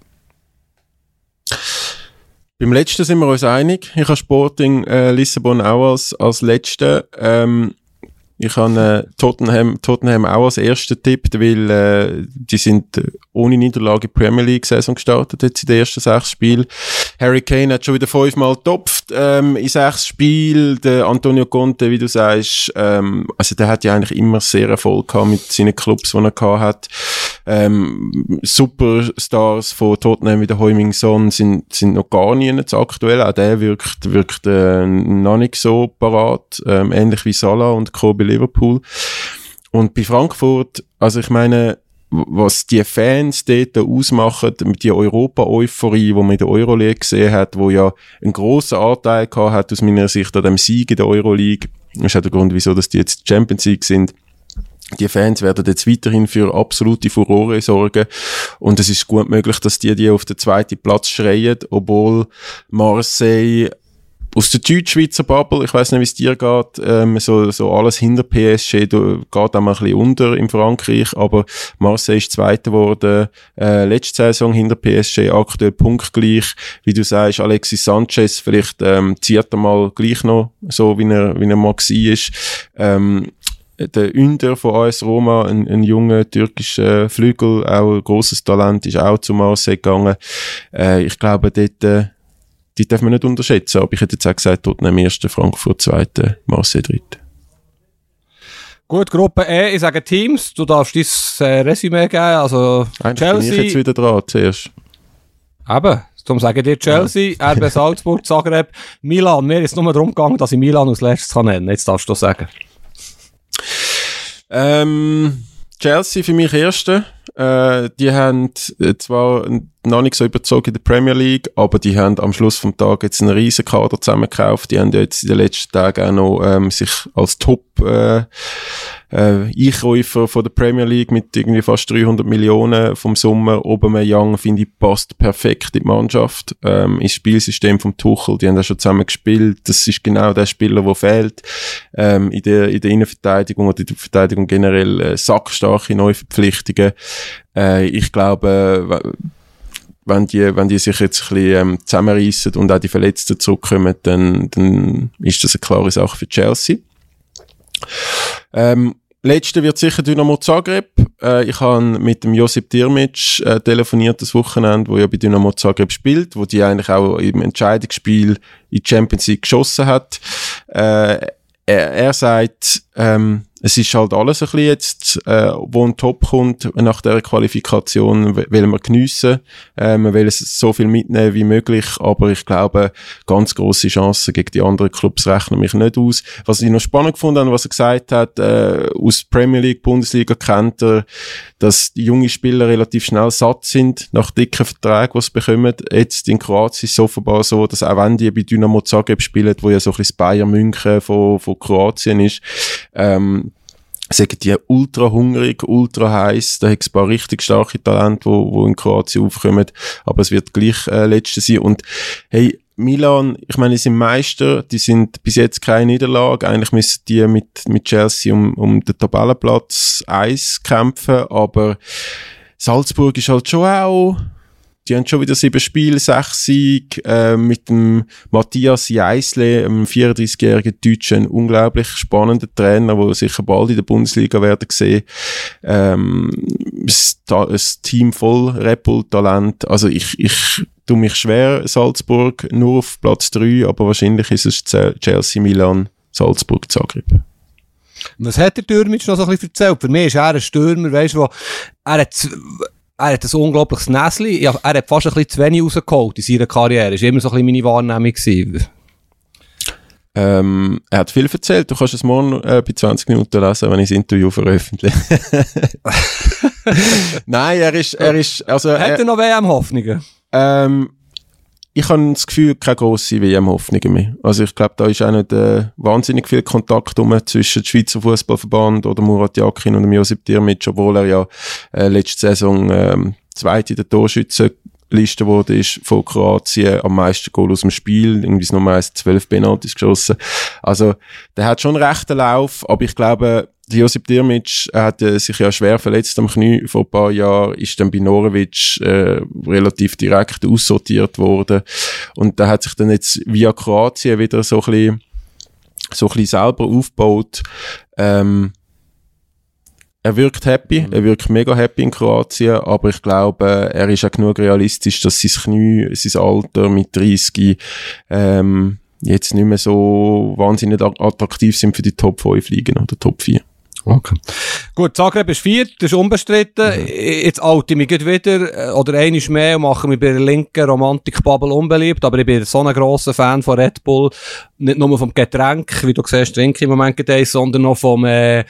Beim letzten sind wir uns einig. Ich habe Sporting äh, Lissabon auch als, als letzte. Ähm, ich habe äh, Tottenham, Tottenham auch als ersten Tipp, weil äh, die sind ohne Niederlage Premier League Saison gestartet jetzt in den ersten sechs Spielen. Harry Kane hat schon wieder fünfmal getopft ähm, in sechs Spielen. Der Antonio Conte, wie du sagst, ähm, also der hat ja eigentlich immer sehr Erfolg gehabt mit seinen Clubs, die er gehabt hat. Ähm, Superstars von Tottenham wie der Heuming Son sind, sind noch gar nicht aktuell. Auch der wirkt, wirkt äh, noch nicht so parat, ähm, ähnlich wie Salah und Kobe Liverpool. Und bei Frankfurt, also ich meine, was die Fans dort ausmachen, mit der Europa-Euphorie, die man in der Euroleague gesehen hat, wo ja einen grossen Anteil gehabt hat, aus meiner Sicht, an dem Sieg in der Euroleague. Das ist auch der Grund, wieso dass die jetzt Champions League sind. Die Fans werden jetzt weiterhin für absolute Furore sorgen. Und es ist gut möglich, dass die die auf den zweiten Platz schreien, obwohl Marseille aus der Deutschschweizer Bubble, ich weiß nicht, wie es dir geht, ähm, so, so alles hinter PSG du, geht auch mal ein bisschen unter in Frankreich, aber Marseille ist Zweiter geworden, äh, letzte Saison hinter PSG, aktuell punktgleich, wie du sagst, Alexis Sanchez, vielleicht ähm, zieht er mal gleich noch, so wie er, wie er mal ist. Ähm, der Ünder von AS Roma, ein, ein junger türkischer Flügel, auch ein grosses Talent, ist auch zu Marseille gegangen. Äh, ich glaube, dort, äh, die darf man nicht unterschätzen. Aber ich hätte jetzt auch gesagt, Tottenham erste, Frankfurt zweite, Marseille dritte. Gut, Gruppe E, ich sage Teams, du darfst dein äh, Resümee geben, also Eigentlich Chelsea. bin ich jetzt wieder dran zuerst. Eben, darum sage ich dir Chelsea, RB Salzburg, Zagreb, Milan. Mir ist es nur darum gegangen, dass ich Milan als letztes kann nennen. Jetzt darfst du sagen. Ähm, Chelsea für mich erste. Äh, die haben äh, zwar noch nicht so überzogen in der Premier League, aber die haben am Schluss vom Tag jetzt einen riesen Kader zusammengekauft. Die haben jetzt in den letzten Tagen auch noch ähm, sich als Top äh, äh, Einkäufer von der Premier League mit irgendwie fast 300 Millionen vom Sommer. Aubameyang, finde ich, passt perfekt in die Mannschaft, ähm, ins Spielsystem vom Tuchel. Die haben da schon zusammen gespielt. Das ist genau der Spieler, der fehlt, ähm, in der, in der Innenverteidigung oder in der Verteidigung generell äh, sackstarke Neuverpflichtungen. Äh, ich glaube, wenn die, wenn die sich jetzt ein bisschen ähm, zusammenreissen und auch die Verletzten zurückkommen, dann, dann ist das eine klare Sache für Chelsea. Ähm, Letzte wird sicher Dynamo Zagreb. Äh, ich habe mit dem Josip Dirmic äh, telefoniert das Wochenende, wo ja bei Dynamo Zagreb spielt, wo die eigentlich auch im Entscheidungsspiel in die Champions League geschossen hat. Äh, er, er sagt, ähm, es ist halt alles ein bisschen jetzt, äh, wo ein Top kommt nach der Qualifikation, will man geniessen, äh, man will so viel mitnehmen wie möglich, aber ich glaube, ganz große Chancen gegen die anderen Clubs rechnen mich nicht aus. Was ich noch spannend gefunden habe, was er gesagt hat, äh, aus Premier League, Bundesliga kennt er, dass die jungen Spieler relativ schnell satt sind nach dicken Verträgen, die sie bekommen. Jetzt in Kroatien ist es offenbar so, dass auch wenn die bei Dynamo Zagreb spielen, wo ja so ein bisschen das Bayern München von, von Kroatien ist, ähm, sagen die ultra hungrig, ultra heiß. Da hat es ein paar richtig starke Talente, wo, wo in Kroatien aufkommen. Aber es wird gleich äh, letzte sein. Und hey, Milan, ich meine, die sind Meister, die sind bis jetzt keine Niederlage. Eigentlich müssen die mit, mit Chelsea um, um den Tabellenplatz 1 kämpfen, aber Salzburg ist halt schon auch die haben schon wieder sieben Spiele, sechs Sieg, äh, mit dem Matthias Jeisle, einem 34-jährigen Deutschen, unglaublich spannender Trainer, der sicher bald in der Bundesliga werden sehen. Ähm, ein Team voll Repul-Talent. Also ich, ich tue mich schwer, Salzburg nur auf Platz drei, aber wahrscheinlich ist es Chelsea, Milan, Salzburg, Zagreb. Was hat der Türmitsch noch so ein bisschen erzählt? Für mich ist er ein Stürmer, weißt du, er hat er hat ein unglaubliches Näsli. Ja, er hat fast ein bisschen zu wenig rausgeholt in seiner Karriere. Das war immer so ein bisschen meine Wahrnehmung. Gewesen. Ähm, er hat viel erzählt. Du kannst es morgen äh, bei 20 Minuten lesen, wenn ich das Interview veröffentliche. [LAUGHS] Nein, er ist, er ist, also. Hat er, er noch WM-Hoffnungen? Ähm, ich habe das Gefühl, keine grosse WM-Hoffnungen mehr. Also ich glaube, da ist auch nicht äh, wahnsinnig viel Kontakt um zwischen dem Schweizer Fußballverband oder Murat Yakin und dem Josip Dirmic, obwohl er ja äh, letzte Saison ähm, Zweite in der Torschützenliste wurde ist von Kroatien am meisten Goal aus dem Spiel, irgendwie Nummer eins zwölf Penalties geschossen. Also der hat schon einen rechten Lauf, aber ich glaube, Josip Dirmic hat äh, sich ja schwer verletzt am Knie vor ein paar Jahren, ist dann bei Norovic äh, relativ direkt aussortiert worden und da hat sich dann jetzt via Kroatien wieder so ein bisschen, so ein bisschen selber aufgebaut. Ähm, er wirkt happy, er wirkt mega happy in Kroatien, aber ich glaube, er ist auch genug realistisch, dass sein Knie, sein Alter mit 30 ähm, jetzt nicht mehr so wahnsinnig attraktiv sind für die Top 5 Ligen oder Top 4. Okay. Gut, Zagreb ist viert, das ist unbestritten. Mhm. Jetzt alte ich mich wieder, äh, oder einiges mehr und mache mich bei der linken Romantik-Bubble unbeliebt, aber ich bin so ein grosser Fan von Red Bull. Nicht nur vom Getränk, wie du siehst, trinke ich im Moment eins, sondern noch vom, äh,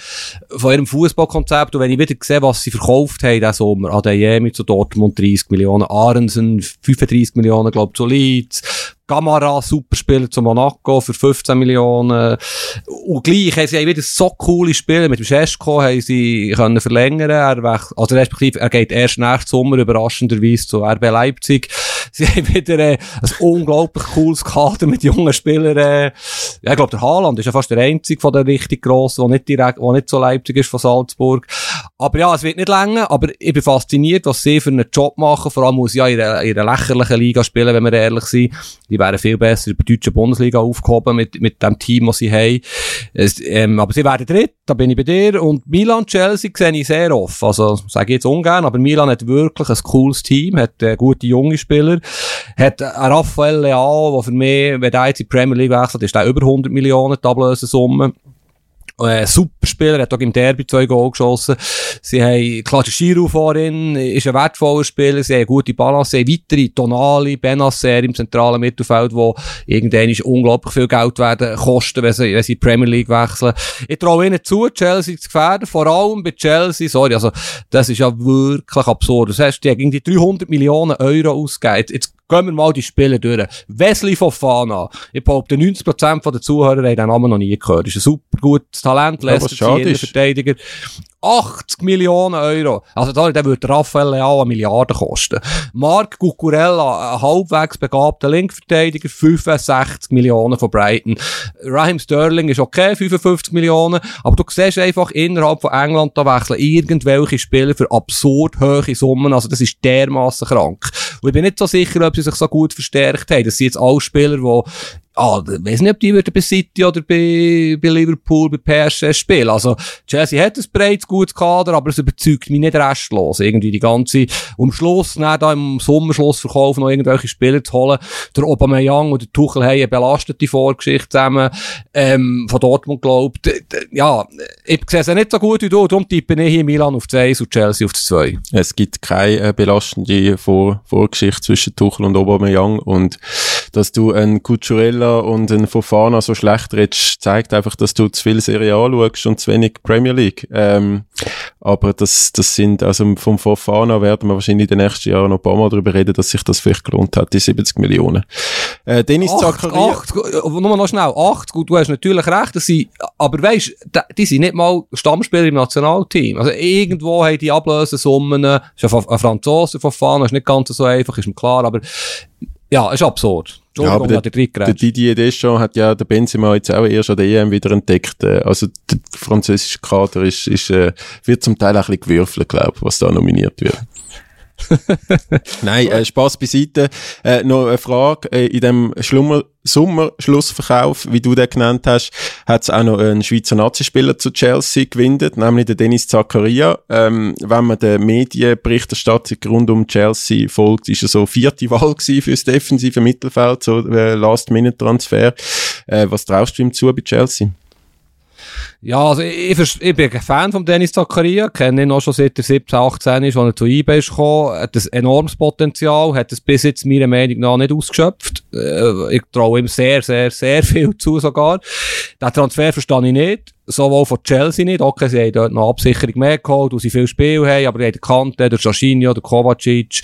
von ihrem Fußballkonzept. Und wenn ich wieder sehe, was sie verkauft haben diesen Sommer, Adeyemi zu Dortmund 30 Millionen, Arensen 35 Millionen, glaube ich, zu Leeds, Gamara, Superspieler zu Monaco für 15 Millionen. Und gleich haben sie wieder so coole Spiele. Mit dem Scheschko haben sie können verlängern. Er also respektive, er geht erst nächsten Sommer überraschenderweise zu RB Leipzig. Sie haben wieder äh, ein unglaublich cooles Kader mit jungen Spielern. Äh. Ja, ich glaube, der Haaland ist ja fast der einzige von den richtig grossen, der nicht direkt, der nicht so Leipzig ist von Salzburg. Aber ja, es wird nicht länger. Aber ich bin fasziniert, was sie für einen Job machen. Vor allem muss ja in einer, in einer lächerlichen Liga spielen, wenn wir ehrlich sind. Die wären viel besser in der deutschen Bundesliga aufgehoben mit, mit dem Team, das sie haben. Es, ähm, aber sie werden dritt, da bin ich bei dir. Und Milan, Chelsea sehe ich sehr offen. Also, sage ich jetzt ungern, aber Milan hat wirklich ein cooles Team, hat äh, gute junge Spieler, hat äh, Raphael Leao, der für mich, wenn der jetzt in die Premier League wechselt, ist der über 100 Millionen Ablösesumme. Äh, super Spieler, hat auch im Derby zwei Goal geschossen. Sie haben, klar, Giroud vorhin ist ein wertvoller Spieler, sie haben gute Balance, sie haben weitere Tonali, Benasser im zentralen Mittelfeld, wo irgendwann unglaublich viel Geld werden kosten, wenn sie, wenn sie Premier League wechseln. Ich traue ihnen zu, Chelsea zu gefährden, vor allem bei Chelsea, sorry, also, das ist ja wirklich absurd. Das heißt, die haben irgendwie 300 Millionen Euro ausgegeben. Jetzt Gehen wir mal die Spiele durch. Wesley Fofana. Ich behaupte, 90% der Zuhörer haben den Namen noch nie gehört. Ist ein super gutes Talent, lässt sich Verteidiger. 80 Millionen Euro. Also da, der würde Raphael Leao eine Milliarde kosten. Marc Cucurella, ein halbwegs begabter Linkverteidiger, 65 Millionen von Brighton. Raheem Sterling ist okay, 55 Millionen. Aber du siehst einfach innerhalb von England, da wechseln irgendwelche Spieler für absurd hohe Summen. Also das ist dermaßen krank. Und ich bin nicht so sicher, ob sie sich so gut verstärkt haben. Das sind jetzt alle Spieler, die ah, ich weiss nicht, ob die würden bei City oder bei, bei Liverpool, bei PSG spielen. Also, Chelsea hat ein breites, gutes Kader, aber es überzeugt mich nicht restlos. Irgendwie die ganze, um Schluss, dann da im Sommerschlussverkauf noch irgendwelche Spieler zu holen. Der Aubameyang und der Tuchel haben eine belastete Vorgeschichte zusammen, ähm, von Dortmund glaubt. Ja, ich sehe es nicht so gut wie du, darum tippe ich hier Milan auf 1 und Chelsea auf 2. Es gibt keine äh, belastende Vor Vorgeschichte zwischen Tuchel und Aubameyang und dass du einen Cucurella und einen Fofana so schlecht redest, zeigt einfach, dass du zu viel Serie A schaust und zu wenig Premier League. Ähm, aber das, das sind, also vom Fofana werden wir wahrscheinlich in den nächsten Jahren noch ein paar Mal darüber reden, dass sich das vielleicht gelohnt hat, die 70 Millionen. Äh, Dennis Zakaria. Acht, nur noch schnell, acht, gut, du hast natürlich recht, dass sie, aber weisst, die sind nicht mal Stammspieler im Nationalteam. Also irgendwo haben die Ablösesummen, ist ja ein Franzose Fofana, ist nicht ganz so einfach, ist mir klar, aber ja, ist absurd. Ja, aber der, der Didier Deschamps hat ja der Benzema jetzt auch erst an der EM wieder entdeckt. Äh, also der französische Kader ist, ist, äh, wird zum Teil auch ein bisschen gewürfelt, glaube ich, was da nominiert wird. [LAUGHS] Nein, äh, Spaß beiseite. Äh, noch eine Frage. Äh, in dem Schlummer Sommerschlussverkauf, wie du den genannt hast, hat es auch noch einen Schweizer Nazispieler zu Chelsea gewinnt, nämlich den Dennis Zakaria. Ähm, wenn man der Medienberichterstattung rund um Chelsea folgt, ist er so vierte [LAUGHS] Wahl gewesen fürs defensive Mittelfeld, so äh, Last-Minute-Transfer. Äh, was traust du ihm zu bei Chelsea? Ja, also ich, ich, ich bin ein Fan von Dennis Zakaria, kenne ihn auch schon seit er 17, 18 ist, als er zu eBay ist gekommen, hat ein enormes Potenzial, hat es bis jetzt meiner Meinung nach nicht ausgeschöpft. Äh, ich traue ihm sehr, sehr, sehr viel zu sogar. Den Transfer verstehe ich nicht. Sowohl von Chelsea nicht. Okay, sie haben dort noch Absicherung mehr geholt, wo sie viel Spiel haben, aber die haben Kante, der Jorginho, der Kovacic,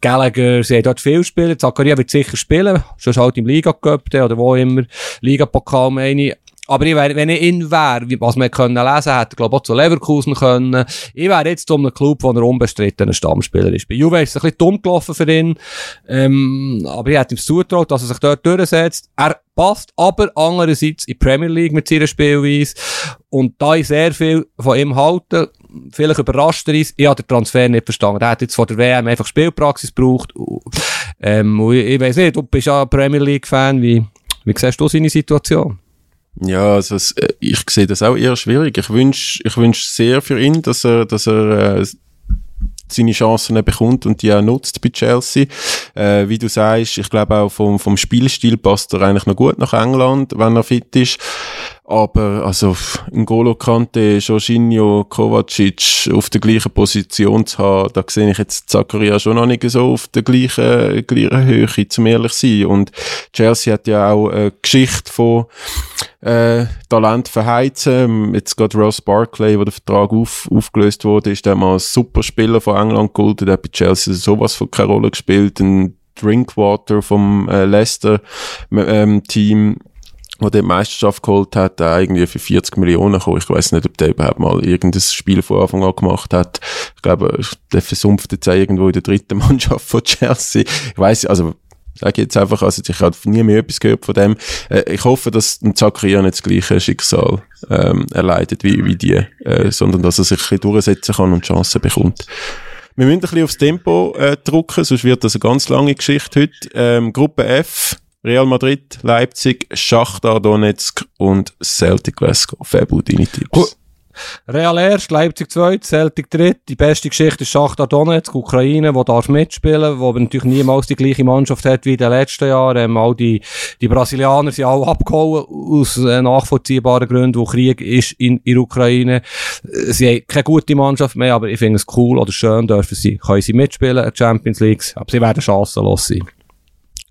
Gallagher, sie haben dort viel spielen. Zakaria wird sicher spielen, sonst halt im Liga-Cup oder wo immer. Liga-Pokal meine ich. Aber ich wär, wenn ich ihn wäre, was man können lesen hätte, glaube auch zu Leverkusen können. Ich wäre jetzt um einen Club, wo er unbestritten ein Stammspieler ist. Bei Juve ist es ein bisschen dumm gelaufen für ihn. Ähm, aber ich hätte ihm zutraut, dass er sich dort durchsetzt. Er passt aber andererseits in die Premier League mit seiner Spielweise. Und da ich sehr viel von ihm halte, vielleicht überrascht er uns, ich habe den Transfer nicht verstanden. Er hat jetzt vor der WM einfach Spielpraxis gebraucht. Ähm, ich, weiß nicht, du bist ja Premier League-Fan, wie, wie siehst du seine Situation? Ja, also es, äh, ich sehe das auch eher schwierig. Ich wünsche ich wünsch sehr für ihn, dass er, dass er äh, seine Chancen bekommt und die auch nutzt bei Chelsea. Äh, wie du sagst, ich glaube auch vom, vom Spielstil passt er eigentlich noch gut nach England, wenn er fit ist. Aber, also, N'Golo Kante, Jorginho, Kovacic auf der gleichen Position zu haben, da sehe ich jetzt Zakaria schon noch nicht so auf der gleichen, gleichen Höhe, zum ehrlich sein. Und Chelsea hat ja auch eine Geschichte von, äh, Talent verheizen. Jetzt gerade Ross Barkley, wo der Vertrag auf, aufgelöst wurde, ist der mal als Superspieler von England geholt, der hat bei Chelsea sowas von keine Rolle gespielt. Ein Drinkwater vom äh, Leicester ähm, Team wo der Meisterschaft geholt hat, der irgendwie für 40 Millionen kam. Ich weiß nicht, ob der überhaupt mal irgendein Spiel von Anfang an gemacht hat. Ich glaube, der versumpft jetzt irgendwo in der dritten [LAUGHS] Mannschaft von Chelsea. Ich weiß, also, sage jetzt einfach, also ich habe nie mehr etwas gehört von dem. Äh, ich hoffe, dass ein Zakaria nicht das gleiche Schicksal ähm, erleidet wie, wie die, äh, sondern dass er sich ein bisschen durchsetzen kann und Chancen bekommt. Wir müssen ein bisschen aufs Tempo äh, drücken, sonst wird das eine ganz lange Geschichte heute. Ähm, Gruppe F, Real Madrid, Leipzig, Schachtar Donetsk und Celtic Glasgow. Fabu, deine Tipps. Real erst, Leipzig zweit, Celtic dritt. Die beste Geschichte ist Schachtar Donetsk, Ukraine, wo darf mitspielen, wo natürlich niemals die gleiche Mannschaft hat wie in den letzten Jahren. Ähm, all die, die Brasilianer sind alle abgehauen aus äh, nachvollziehbaren Gründen, wo Krieg ist in, in Ukraine. Äh, sie haben keine gute Mannschaft mehr, aber ich finde es cool oder schön dürfen sie, können sie mitspielen in Champions League, aber sie werden chancenlos sein.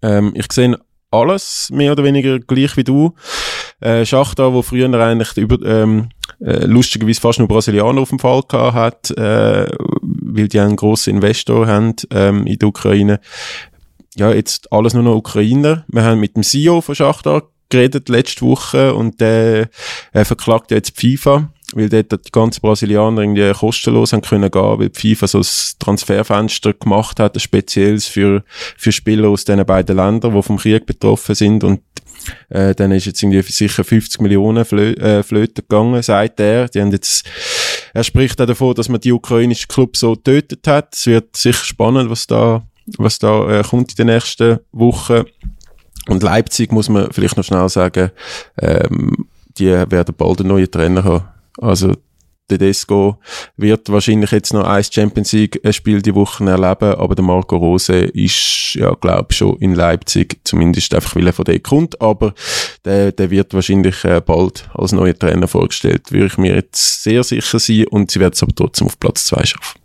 Ähm, ich sehe alles mehr oder weniger gleich wie du. Äh, Schachtar, wo früher eigentlich über, ähm, äh, lustigerweise fast nur Brasilianer auf dem Fall gehabt hat, äh, weil die einen grossen Investor haben ähm, in der Ukraine. Ja, jetzt alles nur noch Ukrainer. Wir haben mit dem CEO von Schachtar geredet letzte Woche und der äh, verklagt jetzt FIFA weil dort die ganzen Brasilianer irgendwie kostenlos haben können gehen, weil FIFA so ein Transferfenster gemacht hat, ein spezielles für, für Spieler aus diesen beiden Ländern, die vom Krieg betroffen sind und äh, dann ist jetzt irgendwie sicher 50 Millionen Flö äh, Flöten gegangen, sagt er. Die haben jetzt, er spricht auch davon, dass man die ukrainischen Club so getötet hat. Es wird sicher spannend, was da, was da äh, kommt in den nächsten Wochen. Und Leipzig muss man vielleicht noch schnell sagen, ähm, die werden bald einen neuen Trainer haben. Also Tedesco wird wahrscheinlich jetzt noch ein Champions League Spiel die Woche erleben, aber der Marco Rose ist, ja, glaub schon in Leipzig, zumindest einfach weil er von der kommt, aber der, der wird wahrscheinlich äh, bald als neuer Trainer vorgestellt, würde ich mir jetzt sehr sicher sein und sie werden es aber trotzdem auf Platz zwei schaffen.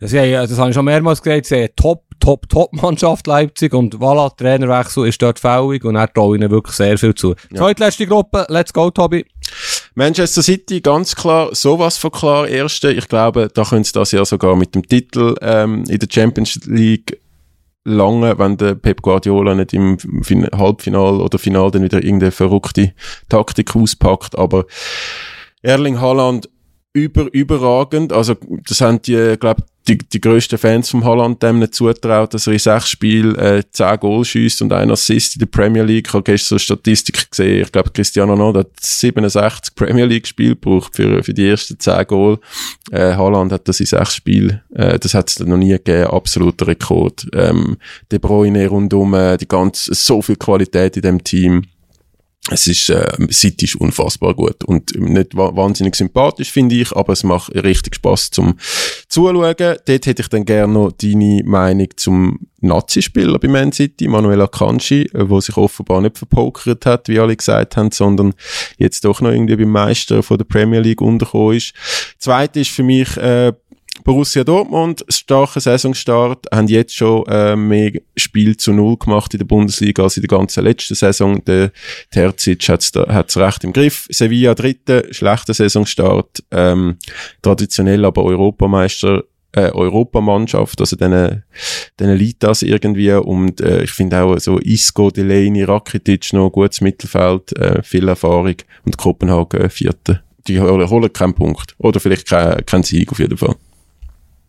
Das, ja, das habe ich schon mehrmals gesagt, sie top, top, top Mannschaft Leipzig und voilà, Trainerwechsel ist dort fällig und er traue ihnen wirklich sehr viel zu. Ja. Zweitletzte Gruppe, let's go, Tobi. Manchester City, ganz klar, sowas von klar, erste. Ich glaube, da können sie das ja sogar mit dem Titel ähm, in der Champions League lange, wenn der Pep Guardiola nicht im fin Halbfinal oder Final dann wieder irgendeine verrückte Taktik auspackt, aber Erling Haaland über, überragend. Also, das haben die, glaube die, die grössten Fans vom Holland dem nicht zutraut, dass er in sechs Spielen äh, zehn Goal schießt und ein Assist in der Premier League. Ich habe gestern so Statistik gesehen. Ich glaube, Cristiano Ronaldo hat 67 Premier League Spiele gebraucht für, für die ersten zehn Goal. Äh, Holland hat das in sechs Spielen. Äh, das hat es noch nie gegeben. Absoluter Rekord. Ähm, De Bruyne rundum, äh, die ganze, so viel Qualität in dem Team es ist, äh, City ist unfassbar gut und nicht wahnsinnig sympathisch, finde ich, aber es macht richtig Spaß zum Zuschauen. Dort hätte ich dann gerne noch deine Meinung zum Nazi-Spieler bei Man City, Manuel Akanji, wo sich offenbar nicht verpokert hat, wie alle gesagt haben, sondern jetzt doch noch irgendwie beim Meister von der Premier League untergekommen ist. Zweite ist für mich, äh, Borussia Dortmund, starker Saisonstart, haben jetzt schon äh, mehr Spiel zu Null gemacht in der Bundesliga als in der ganzen letzten Saison. Der Terzic hat es recht im Griff. Sevilla dritte, schlechter Saisonstart, ähm, traditionell aber Europameister äh, Europamannschaft, also denen, denen liegt das irgendwie und äh, ich finde auch so Isco, Delaney, Rakitic noch gutes Mittelfeld, äh, viel Erfahrung und Kopenhagen äh, Vierte. Die holen, keinen Punkt oder vielleicht keinen kein Sieg auf jeden Fall.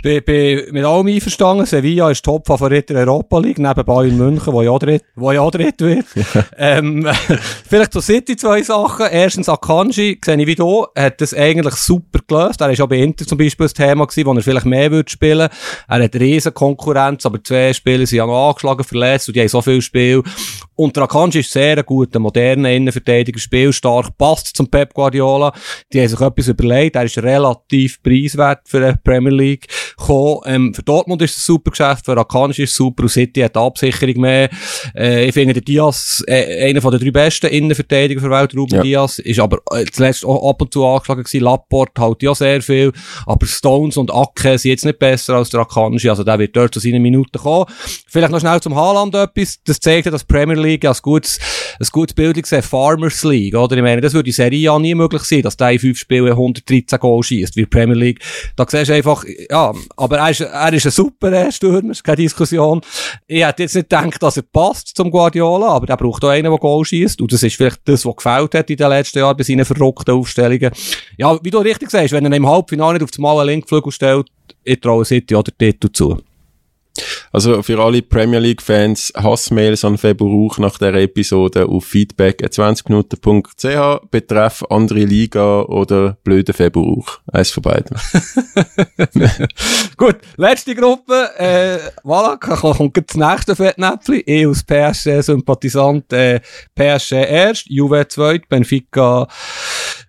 Bin, bin mit allem einverstanden. Sevilla ist Top-Favorit der Europa League, neben Bayern München, wo ja dritt, wo ja dritt wird. [LAUGHS] ähm, vielleicht zu City zwei Sachen. Erstens Akanji, sehe ich wie du, hat das eigentlich super gelöst. Er ist auch bei Inter zum Beispiel ein Thema gewesen, wo er vielleicht mehr würde spielen. Er hat riesen Konkurrenz, aber zwei Spieler sind ja noch angeschlagen, verletzt und die haben so viel Spiel. Und der Akanji ist sehr ein guter, moderner Innenverteidiger, spielstark, passt zum Pep Guardiola. Die haben sich etwas überlegt. Er ist relativ preiswert für die Premier League gekommen. Ähm, für Dortmund ist es ein super Geschäft, für Akanji ist es super und City hat Absicherung mehr. Äh, ich finde, der Diaz, äh, einer von den drei besten Innenverteidiger der Welt, Ruben Ja. Diaz, ist aber äh, zuletzt auch ab und zu angeschlagen gewesen. Laporte halt ja sehr viel, aber Stones und Ake sind jetzt nicht besser als der Akanji, also der wird dort zu seinen Minuten kommen. Vielleicht noch schnell zum Haaland etwas. Das zeigt ja, dass Premier League als gutes, ein gutes Bild gesehen, Farmers League, oder? Ich meine, das würde in Serie A nie möglich sein, dass der in fünf Spielen 113 Goal schießt, wie Premier League. Da siehst du einfach, ja, aber er ist, er ist ein super Stürmer, ist keine Diskussion. Ich hätte jetzt nicht gedacht, dass er passt zum Guardiola, aber der braucht auch einen, der Goal schießt. Und das ist vielleicht das, was gefällt hat in den letzten Jahren bei seinen verrückten Aufstellungen. Ja, wie du richtig sagst, wenn er im Halbfinale nicht auf das Mal einen Linkflügel stellt, ich traue City oder Titel zu. Also für alle Premier League Fans Hassmails an Februar nach der Episode auf feedback20minuten.ch betreff andere Liga oder blöde Februar. Eins von beiden. [LAUGHS] [LAUGHS] Gut, letzte Gruppe, äh, voilà, kommt gleich das nächste Fettnäpfchen. Ich als PSG-Sympathisant, äh, PSG erst, Juve zweit, Benfica,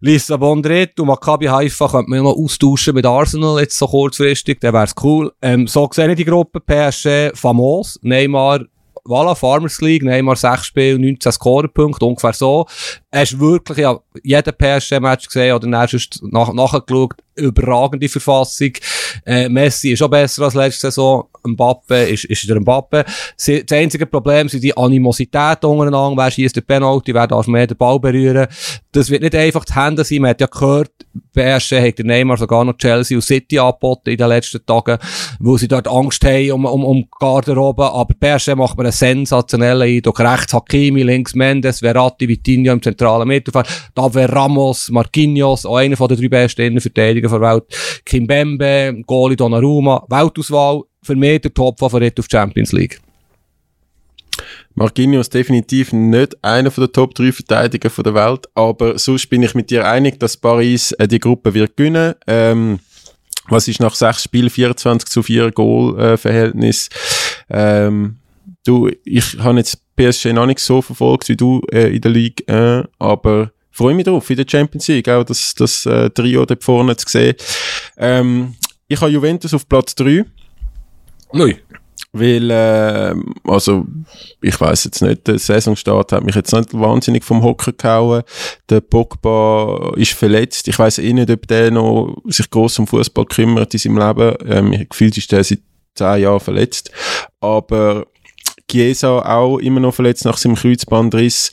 Lissabon dritt und Maccabi Haifa könnte man noch austauschen mit Arsenal jetzt so kurzfristig, dann wär's cool. Ähm, so sehe ich die Gruppe, PSG, famos, Neymar, Voilà, Farmers League, Neymar 6 Spiele, 19 Scorerpunkte, ungefähr so. Hast wirklich ja jeden PSG-Match gesehen oder dann hast du nach, nachgeschaut, überragende Verfassung. Äh, Messi ist auch besser als letzte Saison. Mbappe ist, ist der Mbappe. Sie, das einzige Problem sind die Animosität untereinander. Wer schießt den Penalty, wer darf mehr den Ball berühren. Das wird nicht einfach die Hände sein. Man hat ja gehört, PSG hat der Neymar sogar noch Chelsea und City angeboten in den letzten Tagen, wo sie dort Angst haben um, um, um Garderobe. Aber PSG macht mir einen sensationellen Eindruck. Rechts Hakimi, links Mendes, Verratti, Vitinho im zentralen Mittelfeld. Da wäre Ramos, Marquinhos, auch einer von den drei besten Innenverteidiger der Welt. Kimbembe, Goli Donnarumma, Weltauswahl. Für mich der Top-Favorit auf Champions League. Marquinhos definitiv nicht einer der Top 3 Verteidiger der Welt, aber sonst bin ich mit dir einig, dass Paris äh, die Gruppe wird gewinnen. Ähm, was ist nach sechs Spielen 24 zu 4 Goal äh, Verhältnis? Ähm, du, ich habe jetzt PSG noch nicht so verfolgt wie du äh, in der Liga, äh, aber freue mich drauf in der Champions League auch das, das äh, Trio dort vorne zu sehen. Ähm, ich habe Juventus auf Platz 3. Neu. Weil, äh, also, ich weiß jetzt nicht, der Saisonstart hat mich jetzt nicht wahnsinnig vom Hocker gehauen. Der Pogba ist verletzt. Ich weiß eh nicht, ob der noch sich gross um Fußball kümmert in seinem Leben. Ähm, gefühlt ist der seit zehn Jahren verletzt. Aber Chiesa auch immer noch verletzt nach seinem Kreuzbandriss.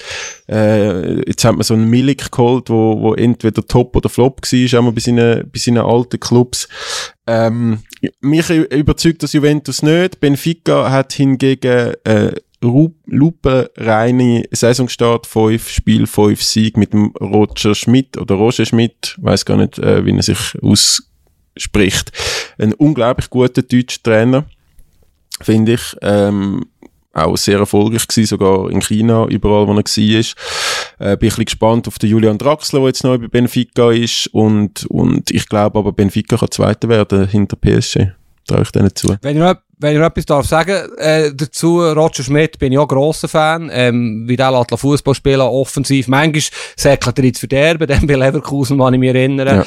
Äh, jetzt hat man so einen Milik geholt, wo, wo entweder Top oder Flop war, auch mal bei seinen, bei seinen alten Clubs. Ähm, mich überzeugt das Juventus nicht. Benfica hat hingegen äh, lupenreine Saisonstart, 5 Spiel, 5 Sieg mit dem Roger Schmidt oder Roger Schmidt, weiß gar nicht, äh, wie er sich ausspricht. Ein unglaublich guter deutscher Trainer, finde ich. Ähm, auch sehr erfolgreich gewesen, sogar in China, überall, wo er war. Äh, bin ein bisschen gespannt auf den Julian Draxler, der jetzt neu bei Benfica ist. Und, und ich glaube aber, Benfica kann Zweiter werden hinter PSG. Traue ich denen zu. Wenn ich noch, wenn ich noch etwas darf sagen äh, dazu, Roger Schmidt bin ich auch ein grosser Fan, ähm, wie der lässt Fußball spielen, offensiv. Manchmal säckelt er ins Verderben, [LAUGHS] dann bei Leverkusen, kann ich mich erinnern. Ja.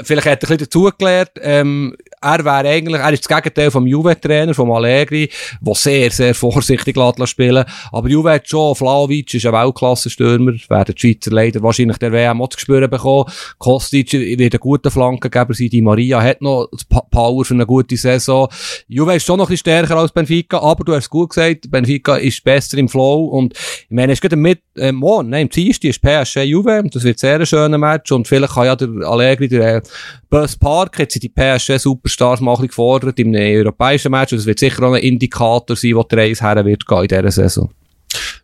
Äh, Vielleicht hat er ein bisschen dazugelernt. Ähm, er wäre eigentlich, er ist das Gegenteil vom Juve-Trainer, vom Allegri, der sehr, sehr vorsichtig lässt spielen. Aber Juve hat schon, Vlaovic ist ein Weltklasse-Stürmer, werden die Schweizer leider wahrscheinlich der WM auch zu spüren bekommen. Kostic wird ein guter Flankengeber sein, die Maria hat noch Power für eine gute Saison. Juve ist schon noch ein bisschen stärker als Benfica, aber du hast gut gesagt, Benfica ist besser im Flow und ich meine, es geht mit, äh, morgen, nein, im Dienstag ist PSG Juve, das wird sehr ein schöner Match und vielleicht kann ja der Allegri, der äh, Bus Park, jetzt sind die PSG Superstars Superstars mal ein bisschen gefordert im europäischen Match. Und das wird sicher auch ein Indikator sein, wo die Reise her wird gehen in dieser Saison.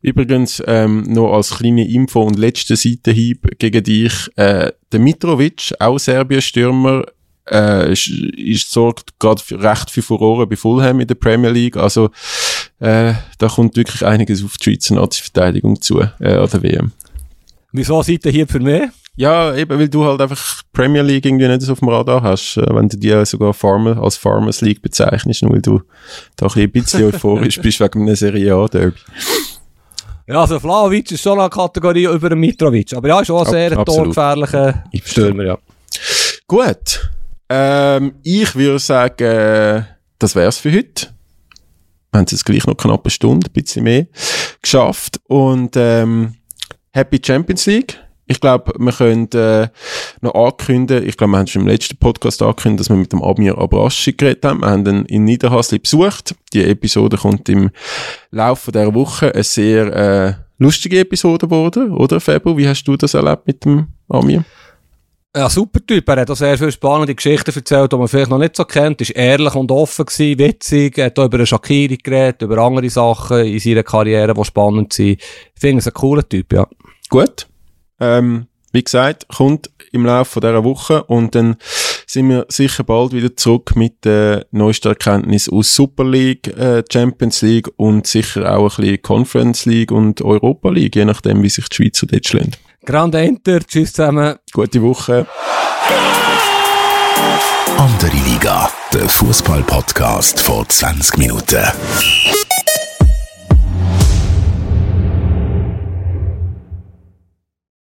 Übrigens, ähm, noch als kleine Info und letzte Seitenhieb gegen dich, äh, der Mitrovic, auch Serbien-Stürmer, äh, ist, ist, sorgt gerade für recht viel Furore bei Fulham in der Premier League. Also, äh, da kommt wirklich einiges auf die Schweizer Nazi-Verteidigung zu, äh, an der WM. Wieso seid ihr hier für mich? Ja, eben, weil du halt einfach Premier League irgendwie nicht so auf dem Radar hast, äh, wenn du die sogar Farmer, als Farmers League bezeichnest, nur weil du da ein bisschen euphorisch [LAUGHS] bist wegen einem Serie A-Derby. Ja, also Vlaovic ist schon eine Kategorie über Mitrovic, aber ja, ist auch sehr Ab torgefährlicher Stürmer, ja. Gut. Ähm, ich würde sagen, das wär's für heute. Wir haben es jetzt gleich noch knapp eine Stunde, ein bisschen mehr, geschafft. Und ähm, Happy Champions League. Ich glaube, wir können äh, noch ankündigen, ich glaube, wir haben schon im letzten Podcast angekündigt, dass wir mit dem Amir Abraschi geredet haben. Wir haben ihn in Niederhasli besucht. Die Episode kommt im Laufe der Woche eine sehr äh, lustige Episode geworden, oder Fabio? Wie hast du das erlebt mit dem Amir? Ja, super Typ. Er hat auch sehr viele spannende Geschichten erzählt, die man vielleicht noch nicht so kennt. Er war ehrlich und offen, gewesen, witzig. Er hat auch über eine Shakiri geredet, über andere Sachen in seiner Karriere, die spannend sind. Ich finde es ein cooler Typ, ja. Gut. Ähm, wie gesagt, kommt im Laufe dieser Woche und dann sind wir sicher bald wieder zurück mit der neuesten Erkenntnis aus Super League, äh, Champions League und sicher auch ein bisschen Conference League und Europa League, je nachdem, wie sich die Schweizer dort schlagen. Grand Enter, tschüss zusammen. Gute Woche. Andere Liga, der Fußball-Podcast vor 20 Minuten.